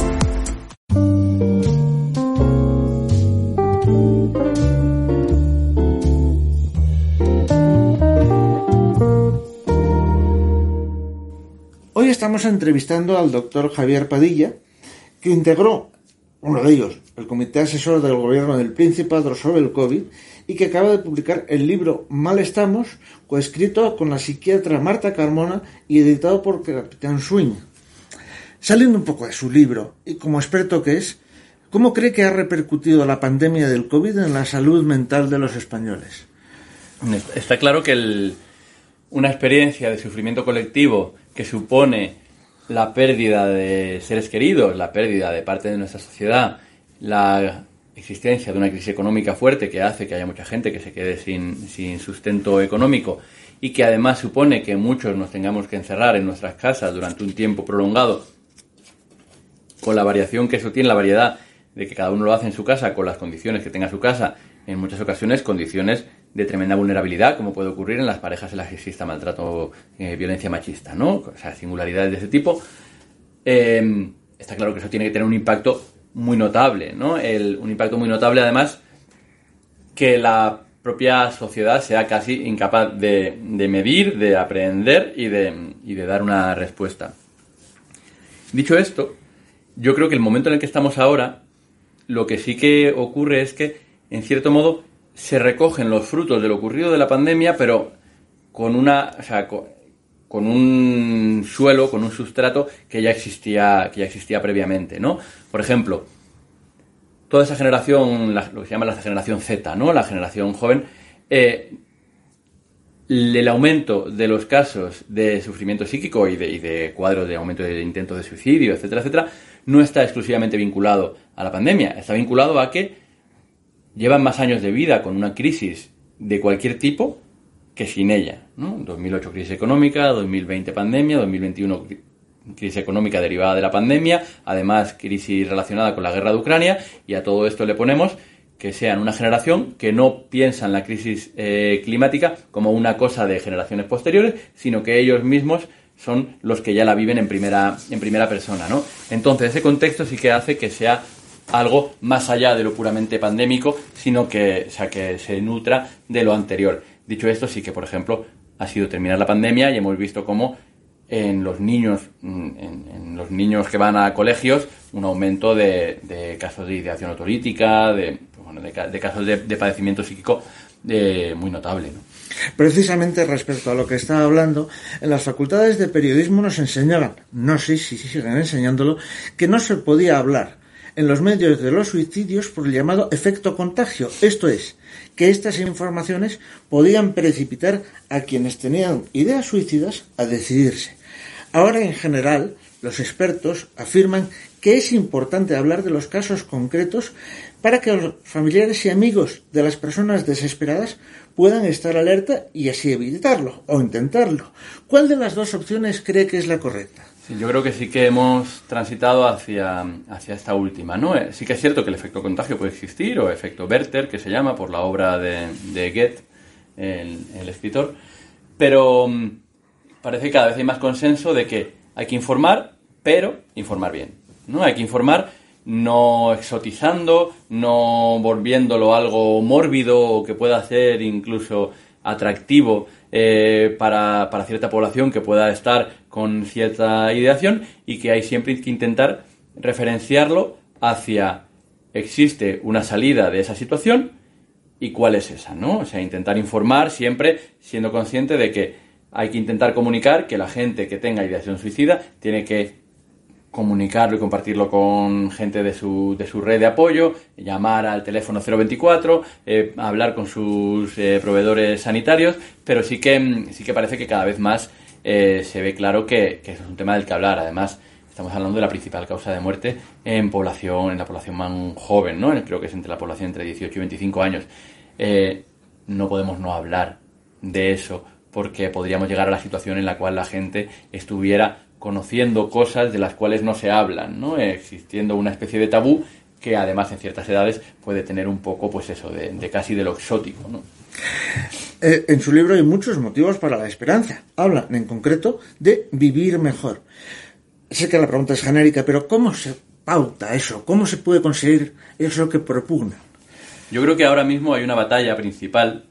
[SPEAKER 2] estamos entrevistando al doctor Javier Padilla, que integró, uno de ellos, el Comité Asesor del Gobierno del Principado sobre el COVID y que acaba de publicar el libro Mal Estamos, coescrito con la psiquiatra Marta Carmona y editado por Capitán Swing. Saliendo un poco de su libro, y como experto que es, ¿cómo cree que ha repercutido la pandemia del COVID en la salud mental de los españoles?
[SPEAKER 3] Está claro que una experiencia de sufrimiento colectivo que supone la pérdida de seres queridos, la pérdida de parte de nuestra sociedad, la existencia de una crisis económica fuerte que hace que haya mucha gente que se quede sin, sustento económico y que además supone que muchos nos tengamos que encerrar en nuestras casas durante un tiempo prolongado, con la variación que eso tiene, la variedad de que cada uno lo hace en su casa, con las condiciones que tenga su casa, en muchas ocasiones condiciones de tremenda vulnerabilidad, como puede ocurrir en las parejas en las que exista maltrato, eh, violencia machista, ¿no? O sea, singularidades de ese tipo. Em, está claro que eso tiene que tener un impacto muy notable, ¿no? un impacto muy notable, además, que la propia sociedad sea casi incapaz de, medir, de aprender y de, y de dar una respuesta. Dicho esto, yo creo que el momento en el que estamos ahora, lo que sí que ocurre es que, en cierto modo, se recogen los frutos de lo ocurrido de la pandemia, pero con una, o sea, con, un suelo, con un sustrato que ya existía, que ya existía previamente, ¿no? Por ejemplo, toda esa generación, lo que se llama la generación Z, ¿no? La generación joven, eh, el aumento de los casos de sufrimiento psíquico y de, y de cuadros de aumento de intentos de suicidio, etcétera, etcétera, no está exclusivamente vinculado a la pandemia, está vinculado a que llevan más años de vida con una crisis de cualquier tipo que sin ella. ¿no? 2008 crisis económica, 2020 pandemia, 2021 crisis económica derivada de la pandemia, además crisis relacionada con la guerra de Ucrania, y a todo esto le ponemos que sean una generación que no piensa en la crisis eh, climática como una cosa de generaciones posteriores, sino que ellos mismos son los que ya la viven en primera, en primera persona, ¿no? Entonces, ese contexto sí que hace que sea algo más allá de lo puramente pandémico, sino que, sea, que se nutra de lo anterior. Dicho esto, sí que, por ejemplo, ha sido terminar la pandemia y hemos visto cómo en los niños, mm, en, los niños que van a colegios, un aumento de, casos de ideación autolítica, de, de, casos de, padecimiento psíquico eh, muy notable.
[SPEAKER 2] Precisamente respecto a lo que estaba hablando, en las facultades de periodismo nos enseñaban, no sé si siguen enseñándolo, que no se podía hablar en los medios de los suicidios por el llamado efecto contagio, esto es, que estas informaciones podían precipitar a quienes tenían ideas suicidas a decidirse. Ahora, en general, los expertos afirman que es importante hablar de los casos concretos para que los familiares y amigos de las personas desesperadas puedan estar alerta y así evitarlo o intentarlo. ¿Cuál de las dos opciones cree que es la correcta?
[SPEAKER 3] Yo creo que sí que hemos transitado hacia, hacia esta última, ¿no? Eh, sí que es cierto que el efecto contagio puede existir, o efecto Werther, que se llama por la obra de, de Goethe, el, escritor, pero mm, parece que cada vez hay más consenso de que hay que informar, pero informar bien, ¿no? Hay que informar no exotizando, no volviéndolo algo mórbido o que pueda ser incluso atractivo eh, para, para, cierta población que pueda estar con cierta ideación y que hay siempre que intentar referenciarlo hacia existe una salida de esa situación y cuál es esa, ¿no? O sea, intentar informar siempre siendo consciente de que hay que intentar comunicar que la gente que tenga ideación suicida tiene que comunicarlo y compartirlo con gente de su, de su red de apoyo, llamar al teléfono 024, eh, hablar con sus eh, proveedores sanitarios, pero sí que, sí que parece que cada vez más eh, se ve claro que, que es un tema del que hablar. Además, estamos hablando de la principal causa de muerte en población, en la población más joven, ¿no? Creo que es entre la población entre 18 y 25 años. no podemos no hablar de eso porque podríamos llegar a la situación en la cual la gente estuviera conociendo cosas de las cuales no se hablan, ¿no? Existiendo una especie de tabú que además en ciertas edades puede tener un poco, pues eso, de, casi de lo exótico, ¿no?
[SPEAKER 2] Eh, en su libro hay muchos motivos para la esperanza. Hablan en concreto de vivir mejor. Sé que la pregunta es genérica, pero ¿cómo se pauta eso? ¿Cómo se puede conseguir eso que propugna?
[SPEAKER 3] Yo creo que ahora mismo hay una batalla principal,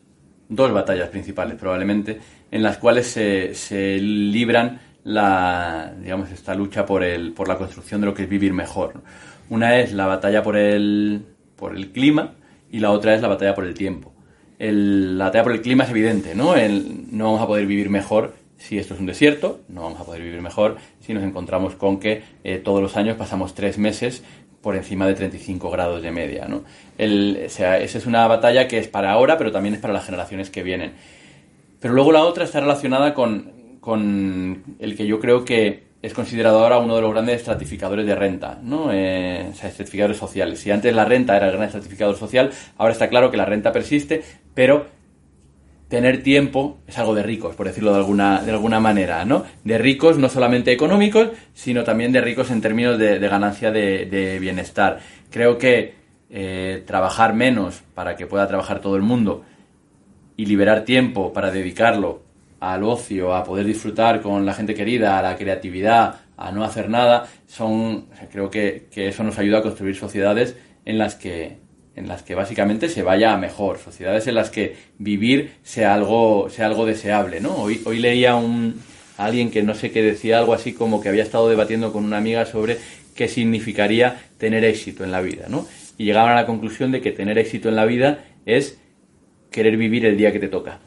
[SPEAKER 3] dos batallas principales probablemente, en las cuales se, se libran la, digamos, esta lucha por, el, por la construcción de lo que es vivir mejor. Una es la batalla por el, por el clima y la otra es la batalla por el tiempo. la batalla por el clima es evidente, ¿no? no vamos a poder vivir mejor si esto es un desierto, no vamos a poder vivir mejor si nos encontramos con que eh, todos los años pasamos tres meses por encima de 35 grados de media, ¿no? o sea, esa es una batalla que es para ahora, pero también es para las generaciones que vienen. Pero luego la otra está relacionada con con el que yo creo que es considerado ahora uno de los grandes estratificadores de renta, ¿no? Eh, o sea, estratificadores sociales. Si antes la renta era el gran estratificador social, ahora está claro que la renta persiste, pero tener tiempo es algo de ricos, por decirlo de alguna, de alguna manera, ¿no? De ricos no solamente económicos, sino también de ricos en términos de, ganancia de, bienestar. Creo que eh, trabajar menos para que pueda trabajar todo el mundo y liberar tiempo para dedicarlo al ocio, a poder disfrutar con la gente querida, a la creatividad, a no hacer nada, son, creo que, eso nos ayuda a construir sociedades en las que en las que básicamente se vaya a mejor, sociedades en las que vivir sea algo, sea algo deseable, ¿no? Hoy, hoy leía un, a alguien que no sé qué decía algo así como que había estado debatiendo con una amiga sobre qué significaría tener éxito en la vida, ¿no? Y llegaban a la conclusión de que tener éxito en la vida es querer vivir el día que te toca.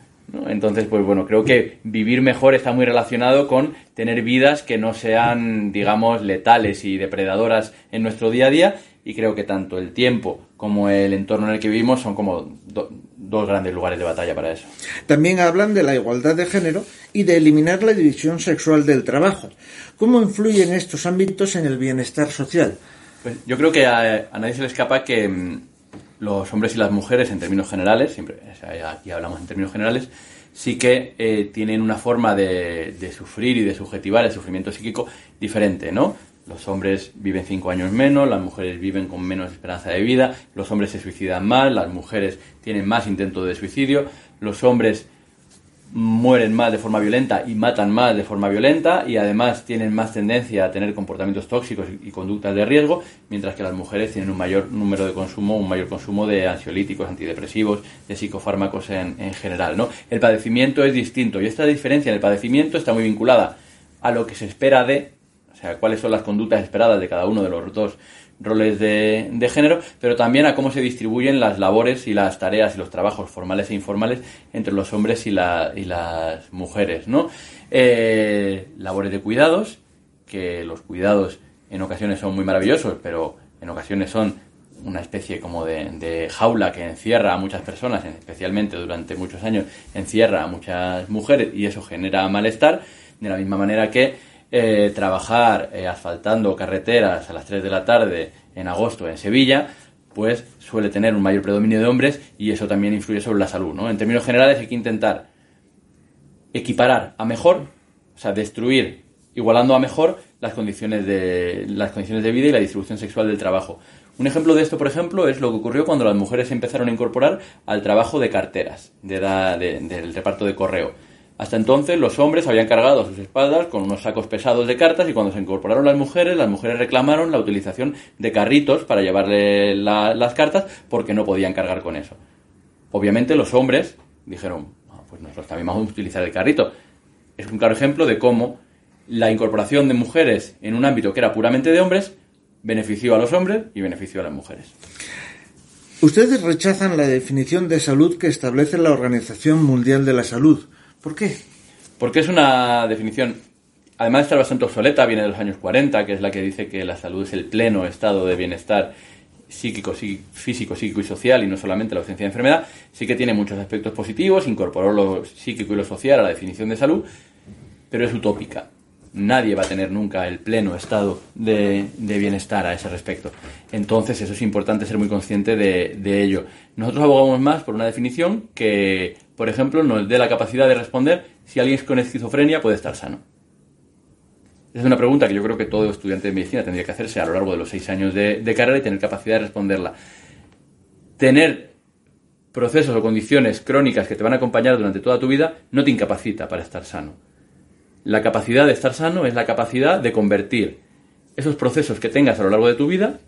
[SPEAKER 3] Entonces, pues bueno, creo que vivir mejor está muy relacionado con tener vidas que no sean, digamos, letales y depredadoras en nuestro día a día y creo que tanto el tiempo como el entorno en el que vivimos son como dos grandes lugares de batalla para eso.
[SPEAKER 2] También hablan de la igualdad de género y de eliminar la división sexual del trabajo. ¿Cómo influyen estos ámbitos en el bienestar social?
[SPEAKER 3] Pues yo creo que a, nadie se le escapa que mm, los hombres y las mujeres, en términos generales, siempre aquí hablamos en términos generales, sí que eh, tienen una forma de, de, sufrir y de subjetivar el sufrimiento psíquico diferente, ¿no? Los hombres viven cinco años menos, las mujeres viven con menos esperanza de vida, los hombres se suicidan más, las mujeres tienen más intentos de suicidio, los hombres mueren más de forma violenta y matan más de forma violenta y además tienen más tendencia a tener comportamientos tóxicos y conductas de riesgo, mientras que las mujeres tienen un mayor número de consumo, un mayor consumo de ansiolíticos, antidepresivos, de psicofármacos en, en general. ¿no? El padecimiento es distinto y esta diferencia en el padecimiento está muy vinculada a lo que se espera de, o sea, cuáles son las conductas esperadas de cada uno de los dos roles de, género, pero también a cómo se distribuyen las labores y las tareas y los trabajos formales e informales entre los hombres y, las mujeres, ¿no? Eh, labores de cuidados, que los cuidados en ocasiones son muy maravillosos, pero en ocasiones son una especie como de, jaula que encierra a muchas personas, especialmente durante muchos años, encierra a muchas mujeres y eso genera malestar, de la misma manera que eh, trabajar eh, asfaltando carreteras a las 3 de la tarde en agosto en Sevilla, pues suele tener un mayor predominio de hombres y eso también influye sobre la salud. ¿no? En términos generales hay que intentar equiparar a mejor, o sea, destruir, igualando a mejor las condiciones de, las condiciones de vida y la distribución sexual del trabajo. Un ejemplo de esto, por ejemplo, es lo que ocurrió cuando las mujeres se empezaron a incorporar al trabajo de carteras, de, del reparto de correo hasta entonces los hombres habían cargado sus espaldas con unos sacos pesados de cartas y cuando se incorporaron las mujeres, las mujeres reclamaron la utilización de carritos para llevarle las cartas porque no podían cargar con eso. Obviamente los hombres dijeron, ah, pues nosotros también vamos a utilizar el carrito. Es un claro ejemplo de cómo la incorporación de mujeres en un ámbito que era puramente de hombres benefició a los hombres y benefició a las mujeres.
[SPEAKER 2] Ustedes rechazan la definición de salud que establece la Organización Mundial de la Salud ¿Por qué?
[SPEAKER 3] Porque es una definición, además de estar bastante obsoleta, viene de los años 40, que es la que dice que la salud es el pleno estado de bienestar psíquico, físico, psíquico y social y no solamente la ausencia de enfermedad, sí que tiene muchos aspectos positivos, incorporó lo psíquico y lo social a la definición de salud, pero es utópica. Nadie va a tener nunca el pleno estado de, bienestar a ese respecto. Entonces, eso es importante ser muy consciente de, ello. Nosotros abogamos más por una definición que por ejemplo, nos dé la capacidad de responder si alguien con esquizofrenia puede estar sano. Es una pregunta que yo creo que todo estudiante de medicina tendría que hacerse a lo largo de los seis años de, carrera y tener capacidad de responderla. Tener procesos o condiciones crónicas que te van a acompañar durante toda tu vida no te incapacita para estar sano. La capacidad de estar sano es la capacidad de convertir esos procesos que tengas a lo largo de tu vida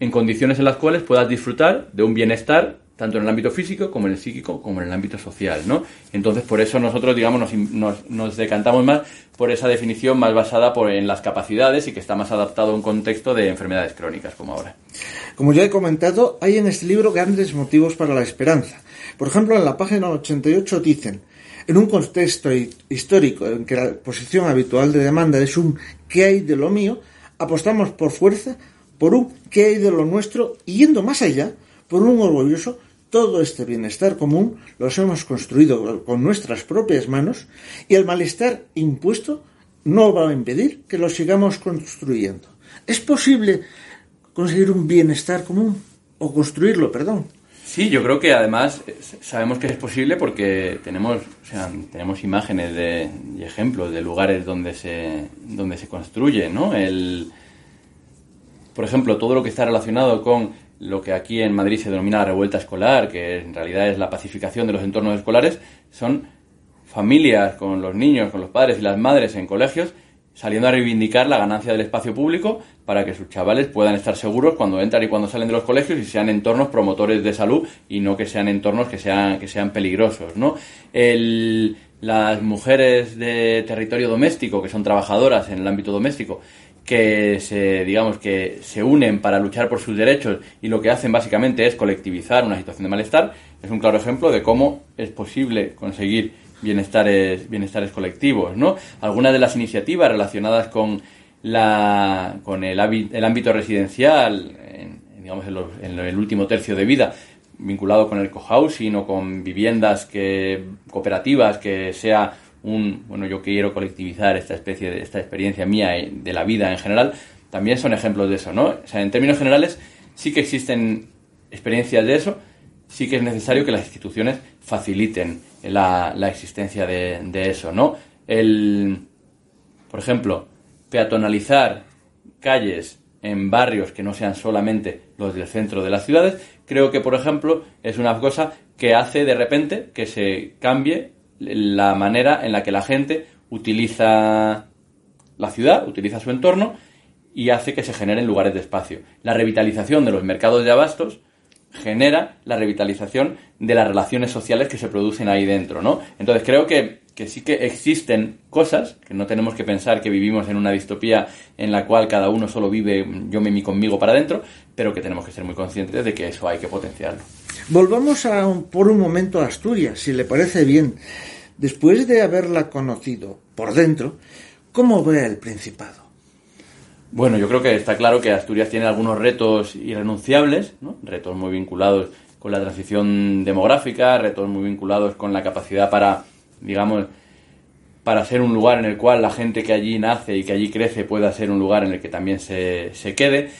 [SPEAKER 3] en condiciones en las cuales puedas disfrutar de un bienestar tanto en el ámbito físico como en el psíquico como en el ámbito social, ¿no? Entonces, por eso nosotros, digamos, nos, nos, decantamos más por esa definición más basada por, en las capacidades y que está más adaptado a un contexto de enfermedades crónicas como ahora.
[SPEAKER 2] Como ya he comentado, hay en este libro grandes motivos para la esperanza. Por ejemplo, en la página 88 dicen, en un contexto histórico en que la posición habitual de demanda es un ¿qué hay de lo mío?, apostamos por fuerza por un ¿qué hay de lo nuestro? y yendo más allá, por un orgulloso todo este bienestar común los hemos construido con nuestras propias manos y el malestar impuesto no va a impedir que lo sigamos construyendo. ¿Es posible conseguir un bienestar común? O construirlo, perdón.
[SPEAKER 3] Sí, yo creo que además eh, sabemos que es posible porque tenemos, o sea, tenemos imágenes de, y ejemplos de lugares donde se, donde se construye, ¿no? El, por ejemplo, todo lo que está relacionado con lo que aquí en Madrid se denomina la revuelta escolar, que en realidad es la pacificación de los entornos escolares, son familias con los niños, con los padres y las madres en colegios saliendo a reivindicar la ganancia del espacio público para que sus chavales puedan estar seguros cuando entran y cuando salen de los colegios y sean entornos promotores de salud y no que sean entornos que sean, que sean peligrosos, ¿no? las mujeres de territorio doméstico, que son trabajadoras en el ámbito doméstico, que se, digamos, que se unen para luchar por sus derechos y lo que hacen básicamente es colectivizar una situación de malestar, es un claro ejemplo de cómo es posible conseguir bienestares, bienestares colectivos, ¿no? Algunas de las iniciativas relacionadas con la, con el, el ámbito residencial, en, digamos, en, el último tercio de vida, vinculado con el cohousing o con viviendas que, cooperativas, que sea un, bueno, yo quiero colectivizar esta especie de, esta experiencia mía de la vida en general, también son ejemplos de eso, ¿no? O sea, en términos generales, sí que existen experiencias de eso, sí que es necesario que las instituciones faciliten la, existencia de, de, eso, ¿no? El, por ejemplo, peatonalizar calles en barrios que no sean solamente los del centro de las ciudades, creo que, por ejemplo, es una cosa que hace de repente que se cambie la manera en la que la gente utiliza la ciudad, utiliza su entorno y hace que se generen lugares de espacio. La revitalización de los mercados de abastos genera la revitalización de las relaciones sociales que se producen ahí dentro, ¿no? Entonces creo que, que sí que existen cosas, que no tenemos que pensar que vivimos en una distopía en la cual cada uno solo vive yo me mi conmigo para adentro, pero que tenemos que ser muy conscientes de que eso hay que potenciarlo.
[SPEAKER 2] Volvamos a, por un momento a Asturias, si le parece bien. Después de haberla conocido por dentro, ¿cómo ve el Principado?
[SPEAKER 3] Bueno, yo creo que está claro que Asturias tiene algunos retos irrenunciables, ¿no? retos muy vinculados con la transición demográfica, retos muy vinculados con la capacidad para, digamos, para ser un lugar en el cual la gente que allí nace y que allí crece pueda ser un lugar en el que también se, se quede,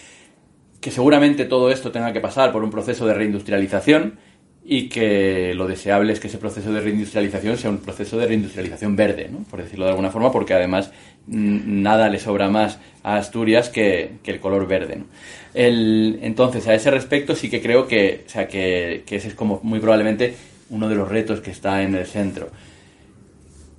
[SPEAKER 3] que seguramente todo esto tenga que pasar por un proceso de reindustrialización y que lo deseable es que ese proceso de reindustrialización sea un proceso de reindustrialización verde, ¿no? por decirlo de alguna forma, porque además nada le sobra más a Asturias que, el color verde. El, entonces, a ese respecto sí que creo que, o sea, que, que ese es como muy probablemente uno de los retos que está en el centro.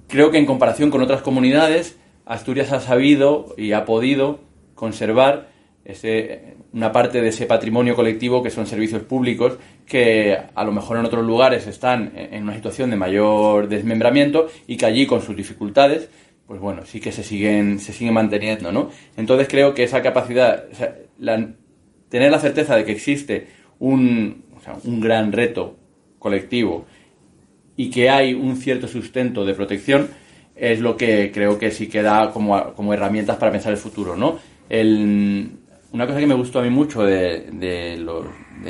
[SPEAKER 3] Creo que en comparación con otras comunidades, Asturias ha sabido y ha podido conservar ese, una parte de ese patrimonio colectivo que son servicios públicos que a lo mejor en otros lugares están en una situación de mayor desmembramiento y que allí con sus dificultades pues bueno sí que se siguen se siguen manteniendo no entonces creo que esa capacidad tener la certeza de que existe un, un gran reto colectivo y que hay un cierto sustento de protección es lo que creo que sí queda como, como herramientas para pensar el futuro no el una cosa que me gustó a mí mucho de, de,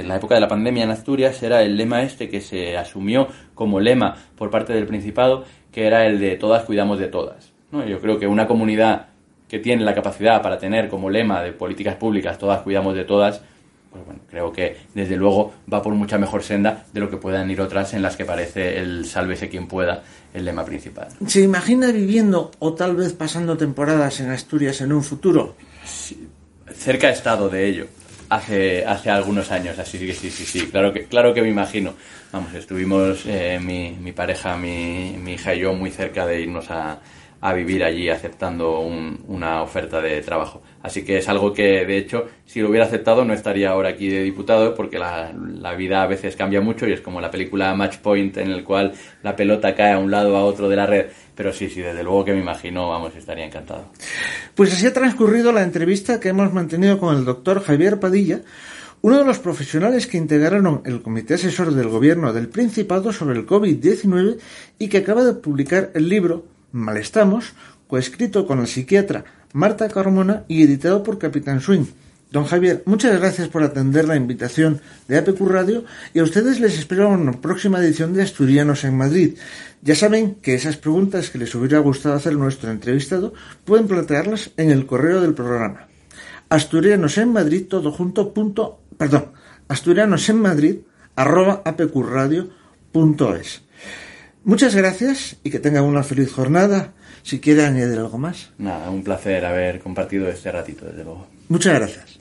[SPEAKER 3] la época de la pandemia en Asturias era el lema este que se asumió como lema por parte del Principado, que era el de todas cuidamos de todas. ¿no? Yo creo que una comunidad que tiene la capacidad para tener como lema de políticas públicas todas cuidamos de todas, pues bueno, creo que desde luego va por mucha mejor senda de lo que puedan ir otras en las que parece el sálvese quien pueda el lema principal.
[SPEAKER 2] ¿Se imagina viviendo o tal vez pasando temporadas en Asturias en un futuro?
[SPEAKER 3] cerca he estado de ello hace, hace algunos años, así que sí, sí, sí, claro que, claro que me imagino. Vamos, estuvimos eh, mi, mi, pareja, mi, mi, hija y yo muy cerca de irnos a, a vivir allí aceptando una oferta de trabajo. Así que es algo que, de hecho, si lo hubiera aceptado no estaría ahora aquí de diputado porque la, la vida a veces cambia mucho y es como la película Match Point en el cual la pelota cae a un lado a otro de la red. Pero sí, sí, desde luego que me imagino, vamos, estaría encantado.
[SPEAKER 2] Pues así ha transcurrido la entrevista que hemos mantenido con el doctor Javier Padilla, uno de los profesionales que integraron el Comité Asesor del Gobierno del Principado sobre el COVID-19 y que acaba de publicar el libro Malestamos, coescrito con el psiquiatra Marta Carmona y editado por Capitán Swing. Don Javier, muchas gracias por atender la invitación de APQ Radio y a ustedes les espero una próxima edición de Asturianos en Madrid. Ya saben que esas preguntas que les hubiera gustado hacer nuestro entrevistado pueden plantearlas en el correo del programa. Asturianos en Madrid, todo junto, punto, perdón, asturianos en Madrid, arroba apqradio.es. Muchas gracias y que tengan una feliz jornada. Si quiere añadir algo más.
[SPEAKER 3] Nada, un placer haber compartido este ratito, desde luego.
[SPEAKER 2] Muchas gracias.